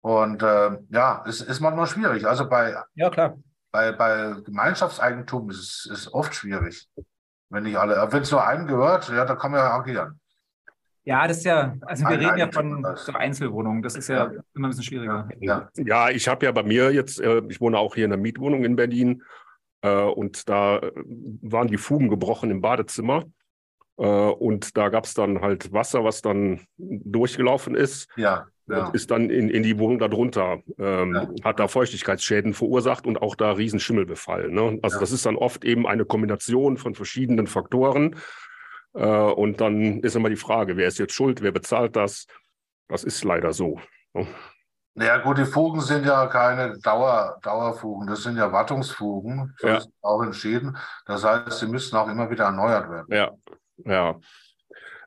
Und äh, ja, es ist manchmal schwierig. Also bei, ja, klar. bei, bei Gemeinschaftseigentum ist es oft schwierig. Wenn nicht alle, wenn es nur einem gehört, ja, da kann man ja agieren. Ja, das ist ja, also wir reden ja von so Einzelwohnungen, das ist ja, ja, immer ein bisschen schwieriger. Ja, ja ich habe ja bei mir jetzt, äh, ich wohne auch hier in einer Mietwohnung in Berlin äh, und da waren die Fugen gebrochen im Badezimmer. Äh, und da gab es dann halt Wasser, was dann durchgelaufen ist. Ja. Ja. Und ist dann in, in die Wohnung darunter, ähm, ja. hat da Feuchtigkeitsschäden verursacht und auch da Riesenschimmelbefall. Ne? Also ja. das ist dann oft eben eine Kombination von verschiedenen Faktoren. Äh, und dann ist immer die Frage, wer ist jetzt schuld, wer bezahlt das? Das ist leider so. Ne? Ja gut, die Fugen sind ja keine Dauer, Dauerfugen, das sind ja Wartungsfugen, das ja. ist auch entschieden. Das heißt, sie müssen auch immer wieder erneuert werden. Ja, ja.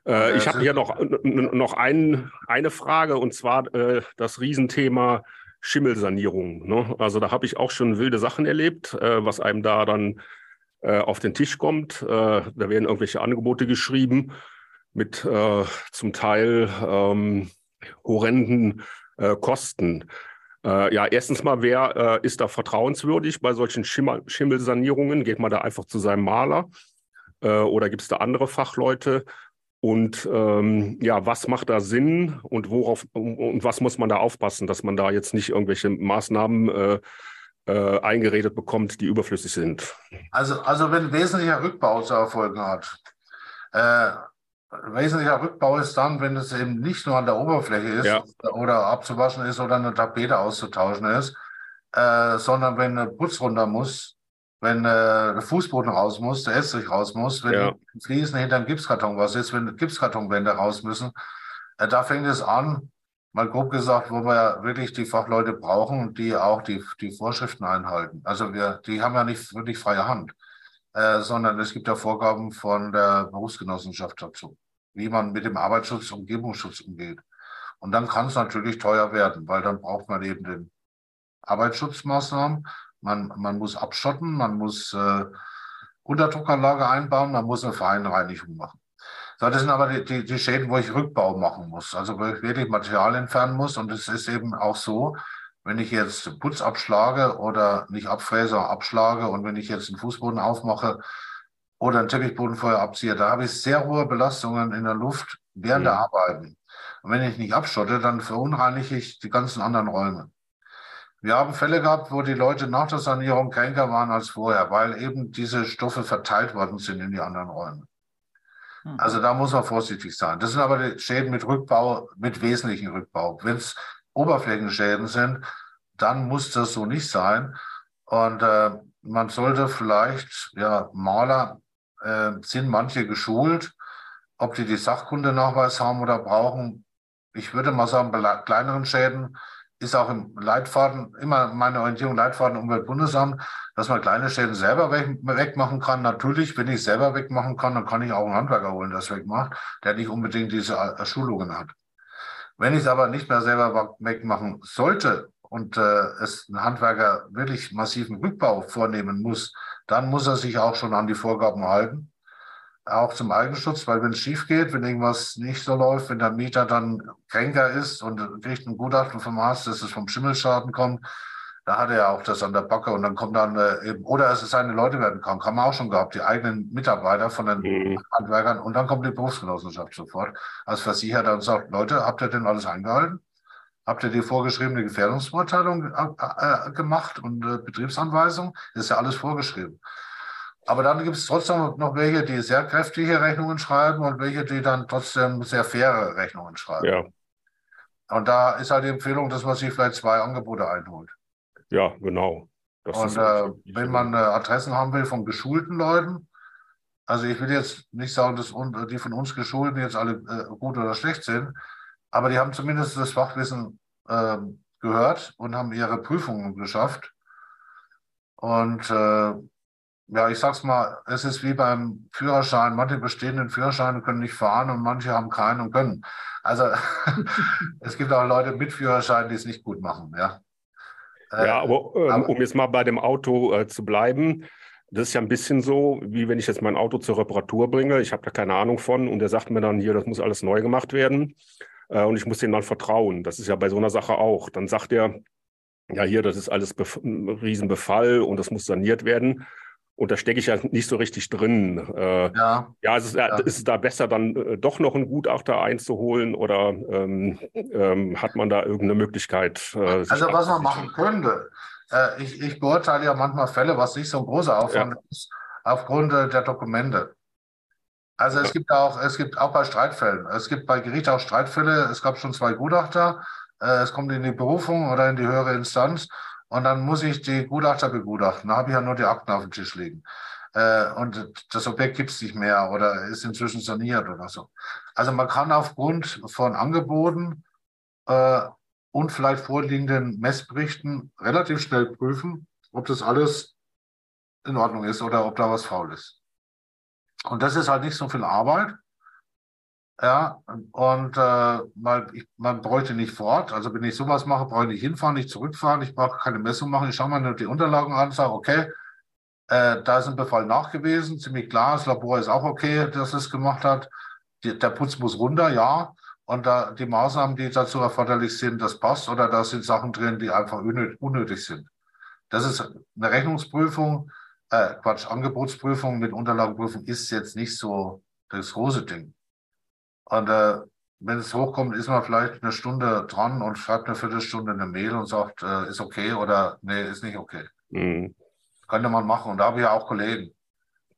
Äh, ich habe hier noch, noch ein, eine Frage und zwar äh, das Riesenthema Schimmelsanierung. Ne? Also da habe ich auch schon wilde Sachen erlebt, äh, was einem da dann auf den Tisch kommt. Äh, da werden irgendwelche Angebote geschrieben mit äh, zum Teil ähm, horrenden Kosten. ja, erstens mal, wer ist da vertrauenswürdig bei solchen Schimmel Schimmelsanierungen? Geht man da einfach zu seinem Maler? oder gibt es da andere Fachleute? Und ähm, ja, was macht da Sinn und worauf und was muss man da aufpassen, dass man da jetzt nicht irgendwelche Maßnahmen äh, äh, eingeredet bekommt, die überflüssig sind? Also, also wenn wesentlicher Rückbau zu erfolgen hat, äh, wesentlicher Rückbau ist dann, wenn es eben nicht nur an der Oberfläche ist ja. oder abzuwaschen ist oder eine Tapete auszutauschen ist, äh, sondern wenn eine Putz runter muss, wenn äh, der Fußboden raus muss, der Estrich raus muss, wenn ja. die Fliesen hinter dem Gipskarton was ist, wenn Gipskartonwände raus müssen. Äh, da fängt es an, mal grob gesagt, wo wir wirklich die Fachleute brauchen, die auch die, die Vorschriften einhalten. Also wir, die haben ja nicht wirklich freie Hand, äh, sondern es gibt ja Vorgaben von der Berufsgenossenschaft dazu, wie man mit dem Arbeitsschutz, Umgebungsschutz umgeht. Und dann kann es natürlich teuer werden, weil dann braucht man eben den Arbeitsschutzmaßnahmen, man, man muss abschotten, man muss äh, Unterdruckanlage einbauen, man muss eine Feinreinigung machen. So, das sind aber die, die, die Schäden, wo ich Rückbau machen muss, also wo ich wirklich Material entfernen muss. Und es ist eben auch so, wenn ich jetzt Putz abschlage oder nicht abfräse, abschlage und wenn ich jetzt einen Fußboden aufmache oder einen Teppichboden vorher abziehe, da habe ich sehr hohe Belastungen in der Luft während mhm. der Arbeiten. Und wenn ich nicht abschotte, dann verunreinige ich die ganzen anderen Räume. Wir haben Fälle gehabt, wo die Leute nach der Sanierung kränker waren als vorher, weil eben diese Stoffe verteilt worden sind in die anderen Räume. Hm. Also da muss man vorsichtig sein. Das sind aber die Schäden mit Rückbau, mit wesentlichen Rückbau. Wenn es Oberflächenschäden sind, dann muss das so nicht sein. Und äh, man sollte vielleicht, ja, Maler äh, sind manche geschult, ob die die Sachkundenachweis haben oder brauchen. Ich würde mal sagen, bei kleineren Schäden ist auch im Leitfaden, immer meine Orientierung, Leitfaden Umweltbundesamt, dass man kleine Schäden selber weg, wegmachen kann. Natürlich, wenn ich selber wegmachen kann, dann kann ich auch einen Handwerker holen, der es wegmacht, der nicht unbedingt diese äh, Schulungen hat. Wenn ich es aber nicht mehr selber wegmachen sollte und äh, es ein Handwerker wirklich massiven Rückbau vornehmen muss, dann muss er sich auch schon an die Vorgaben halten auch zum Eigenschutz, weil wenn es schief geht, wenn irgendwas nicht so läuft, wenn der Mieter dann kränker ist und kriegt ein Gutachten vom Arzt, dass es vom Schimmelschaden kommt, da hat er ja auch das an der Backe und dann kommt dann äh, eben, oder es ist seine Leute werden krank, haben wir auch schon gehabt, die eigenen Mitarbeiter von den mhm. Handwerkern und dann kommt die Berufsgenossenschaft sofort als Versicherer und sagt, Leute, habt ihr denn alles eingehalten? Habt ihr die vorgeschriebene Gefährdungsbeurteilung äh, äh, gemacht und äh, Betriebsanweisung? Das ist ja alles vorgeschrieben. Aber dann gibt es trotzdem noch welche, die sehr kräftige Rechnungen schreiben und welche, die dann trotzdem sehr faire Rechnungen schreiben. Ja. Und da ist halt die Empfehlung, dass man sich vielleicht zwei Angebote einholt. Ja, genau. Das und äh, wenn man äh, Adressen haben will von geschulten Leuten, also ich will jetzt nicht sagen, dass die von uns Geschulten jetzt alle äh, gut oder schlecht sind, aber die haben zumindest das Fachwissen äh, gehört und haben ihre Prüfungen geschafft. Und äh, ja, ich sag's mal, es ist wie beim Führerschein. Manche bestehenden Führerscheine können nicht fahren und manche haben keinen und können. Also es gibt auch Leute mit Führerschein, die es nicht gut machen, ja. Ja, aber, ähm, aber um jetzt mal bei dem Auto äh, zu bleiben, das ist ja ein bisschen so, wie wenn ich jetzt mein Auto zur Reparatur bringe. Ich habe da keine Ahnung von und der sagt mir dann hier, das muss alles neu gemacht werden äh, und ich muss dem dann vertrauen. Das ist ja bei so einer Sache auch. Dann sagt er, ja hier, das ist alles ein Riesenbefall und das muss saniert werden. Und da stecke ich ja nicht so richtig drin. Äh, ja, ja, ist, ja. ist es da besser, dann äh, doch noch einen Gutachter einzuholen oder ähm, ähm, hat man da irgendeine Möglichkeit? Äh, also was man machen könnte, äh, ich, ich, beurteile ja manchmal Fälle, was nicht so ein großer Aufwand ja. ist, aufgrund äh, der Dokumente. Also es gibt auch, es gibt auch bei Streitfällen, es gibt bei Gericht auch Streitfälle, es gab schon zwei Gutachter, äh, es kommt in die Berufung oder in die höhere Instanz und dann muss ich die Gutachter begutachten. Da habe ich ja nur die Akten auf dem Tisch liegen. Äh, und das Objekt gibt es nicht mehr oder ist inzwischen saniert oder so. Also man kann aufgrund von Angeboten äh, und vielleicht vorliegenden Messberichten relativ schnell prüfen, ob das alles in Ordnung ist oder ob da was faul ist. Und das ist halt nicht so viel Arbeit. Ja, und äh, man, ich, man bräuchte nicht fort. Also wenn ich sowas mache, brauche ich nicht hinfahren, nicht zurückfahren. Ich brauche keine Messung machen. Ich schaue mir nur die Unterlagen an, sage, okay, äh, da ist ein Befall nachgewiesen, ziemlich klar. Das Labor ist auch okay, dass es gemacht hat. Die, der Putz muss runter, ja. Und da die Maßnahmen, die dazu erforderlich sind, das passt. Oder da sind Sachen drin, die einfach unnötig, unnötig sind. Das ist eine Rechnungsprüfung, äh, Quatsch, Angebotsprüfung mit Unterlagenprüfung ist jetzt nicht so das große Ding. Und äh, wenn es hochkommt, ist man vielleicht eine Stunde dran und schreibt eine Viertelstunde eine Mail und sagt, äh, ist okay oder nee, ist nicht okay. Mhm. Könnte man machen. Und da habe ich ja auch Kollegen,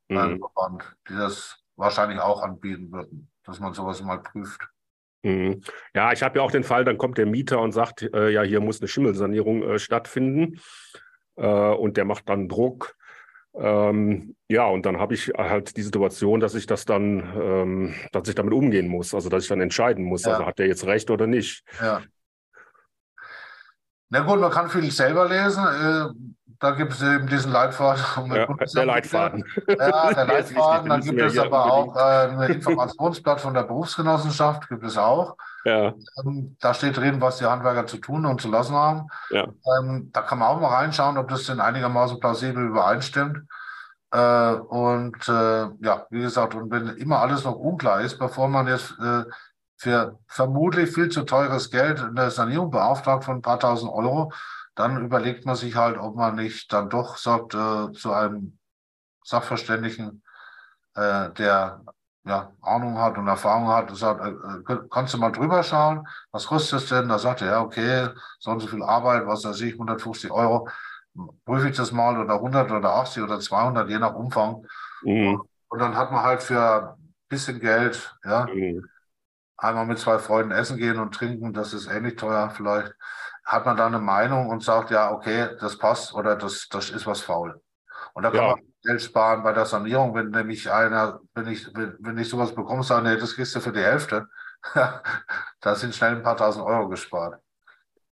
mhm. die das wahrscheinlich auch anbieten würden, dass man sowas mal prüft. Mhm. Ja, ich habe ja auch den Fall, dann kommt der Mieter und sagt, äh, ja, hier muss eine Schimmelsanierung äh, stattfinden. Äh, und der macht dann Druck ähm, ja, und dann habe ich halt die Situation, dass ich das dann, ähm, dass ich damit umgehen muss, also dass ich dann entscheiden muss, ja. also hat der jetzt recht oder nicht. Ja. Na gut, man kann viel selber lesen. Da gibt es eben diesen Leitfaden. Ja, der Leitfaden. Ja, der Leitfaden. Dann gibt es aber auch äh, ein Informationsblatt von der Berufsgenossenschaft, gibt es auch. Ja. Ähm, da steht drin, was die Handwerker zu tun und zu lassen haben. Ja. Ähm, da kann man auch mal reinschauen, ob das denn einigermaßen plausibel übereinstimmt. Äh, und äh, ja, wie gesagt, und wenn immer alles noch unklar ist, bevor man jetzt für vermutlich viel zu teures Geld eine Sanierung beauftragt von ein paar tausend Euro, dann überlegt man sich halt, ob man nicht dann doch sagt äh, zu einem Sachverständigen, äh, der ja, Ahnung hat und Erfahrung hat, sagt, äh, äh, kannst du mal drüber schauen, was kostet es denn? Da sagt er, ja, okay, so und so viel Arbeit, was weiß ich, 150 Euro, prüfe ich das mal oder 100 oder 80 oder 200, je nach Umfang. Mhm. Und dann hat man halt für ein bisschen Geld, ja, mhm. einmal mit zwei Freunden essen gehen und trinken, das ist ähnlich teuer vielleicht, hat man da eine Meinung und sagt, ja, okay, das passt oder das, das ist was faul. Und da kann ja. man Geld sparen bei der Sanierung, wenn nämlich einer, wenn ich, wenn, wenn ich sowas bekomme, sage, nee, das kriegst du für die Hälfte. da sind schnell ein paar tausend Euro gespart.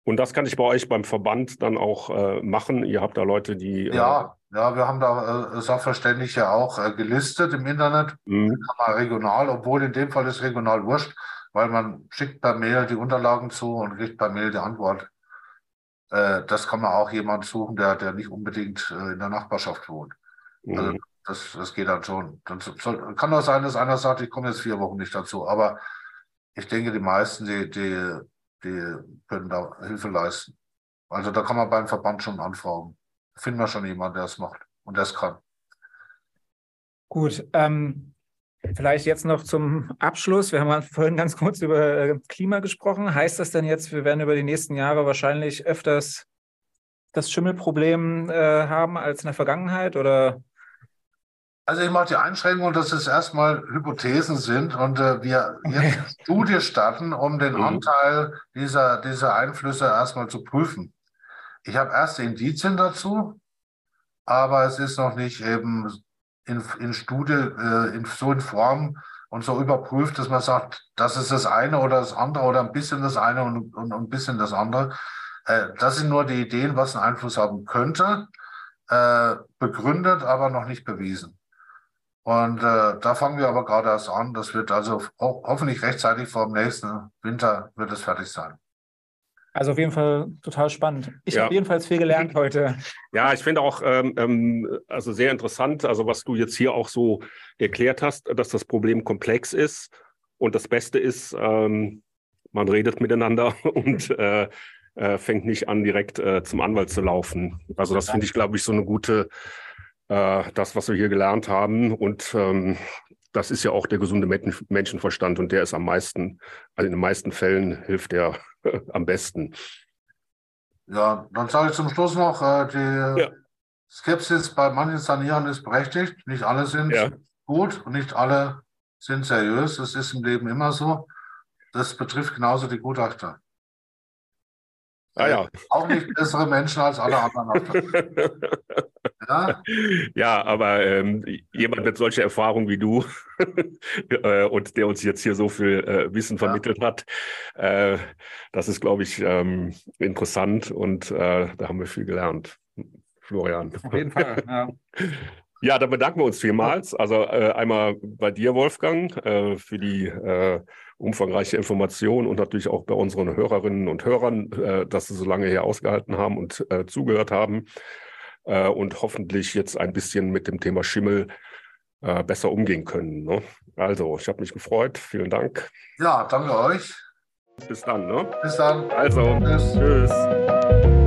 Und das kann ich bei euch beim Verband dann auch äh, machen. Ihr habt da Leute, die. Äh, ja, ja, wir haben da äh, Sachverständige auch äh, gelistet im Internet. Mhm. regional, obwohl in dem Fall ist regional wurscht, weil man schickt per Mail die Unterlagen zu und kriegt per Mail die Antwort. Äh, das kann man auch jemand suchen, der, der nicht unbedingt äh, in der Nachbarschaft wohnt. Mhm. Also das, das geht dann schon. Dann soll, kann auch sein, dass einer sagt, ich komme jetzt vier Wochen nicht dazu. Aber ich denke, die meisten, die, die die können da Hilfe leisten. Also da kann man beim Verband schon anfragen. Finden wir schon jemanden, der es macht und der es kann. Gut, ähm, vielleicht jetzt noch zum Abschluss. Wir haben vorhin ganz kurz über äh, Klima gesprochen. Heißt das denn jetzt, wir werden über die nächsten Jahre wahrscheinlich öfters das Schimmelproblem äh, haben als in der Vergangenheit oder also ich mache die Einschränkung, dass es erstmal Hypothesen sind und äh, wir okay. jetzt eine Studie starten, um den mhm. Anteil dieser, dieser Einflüsse erstmal zu prüfen. Ich habe erste Indizien dazu, aber es ist noch nicht eben in, in Studie äh, in, so in Form und so überprüft, dass man sagt, das ist das eine oder das andere oder ein bisschen das eine und, und, und ein bisschen das andere. Äh, das sind nur die Ideen, was einen Einfluss haben könnte, äh, begründet, aber noch nicht bewiesen. Und äh, da fangen wir aber gerade erst an. Das wird also ho hoffentlich rechtzeitig vor dem nächsten Winter wird es fertig sein. Also auf jeden Fall total spannend. Ich ja. habe jedenfalls viel gelernt heute. Ja, ich finde auch ähm, ähm, also sehr interessant, also was du jetzt hier auch so erklärt hast, dass das Problem komplex ist. Und das Beste ist, ähm, man redet miteinander und äh, äh, fängt nicht an, direkt äh, zum Anwalt zu laufen. Also das finde ich, glaube ich, so eine gute äh, das, was wir hier gelernt haben. Und ähm, das ist ja auch der gesunde Menschenverstand und der ist am meisten, also in den meisten Fällen hilft der am besten. Ja, dann sage ich zum Schluss noch, äh, die ja. Skepsis bei manchen Sanierern ist berechtigt. Nicht alle sind ja. gut und nicht alle sind seriös. Das ist im Leben immer so. Das betrifft genauso die Gutachter. Ah, ja. Auch nicht bessere Menschen als alle anderen. ja? ja, aber ähm, jemand mit solcher Erfahrung wie du äh, und der uns jetzt hier so viel äh, Wissen vermittelt ja. hat, äh, das ist, glaube ich, ähm, interessant und äh, da haben wir viel gelernt. Florian. Auf jeden Fall. Ja. Ja, dann bedanken wir uns vielmals. Also äh, einmal bei dir, Wolfgang, äh, für die äh, umfangreiche Information und natürlich auch bei unseren Hörerinnen und Hörern, äh, dass sie so lange hier ausgehalten haben und äh, zugehört haben äh, und hoffentlich jetzt ein bisschen mit dem Thema Schimmel besser umgehen können. Ne? Also, ich habe mich gefreut. Vielen Dank. Ja, danke euch. Bis dann. Ne? Bis dann. Also, tschüss. tschüss.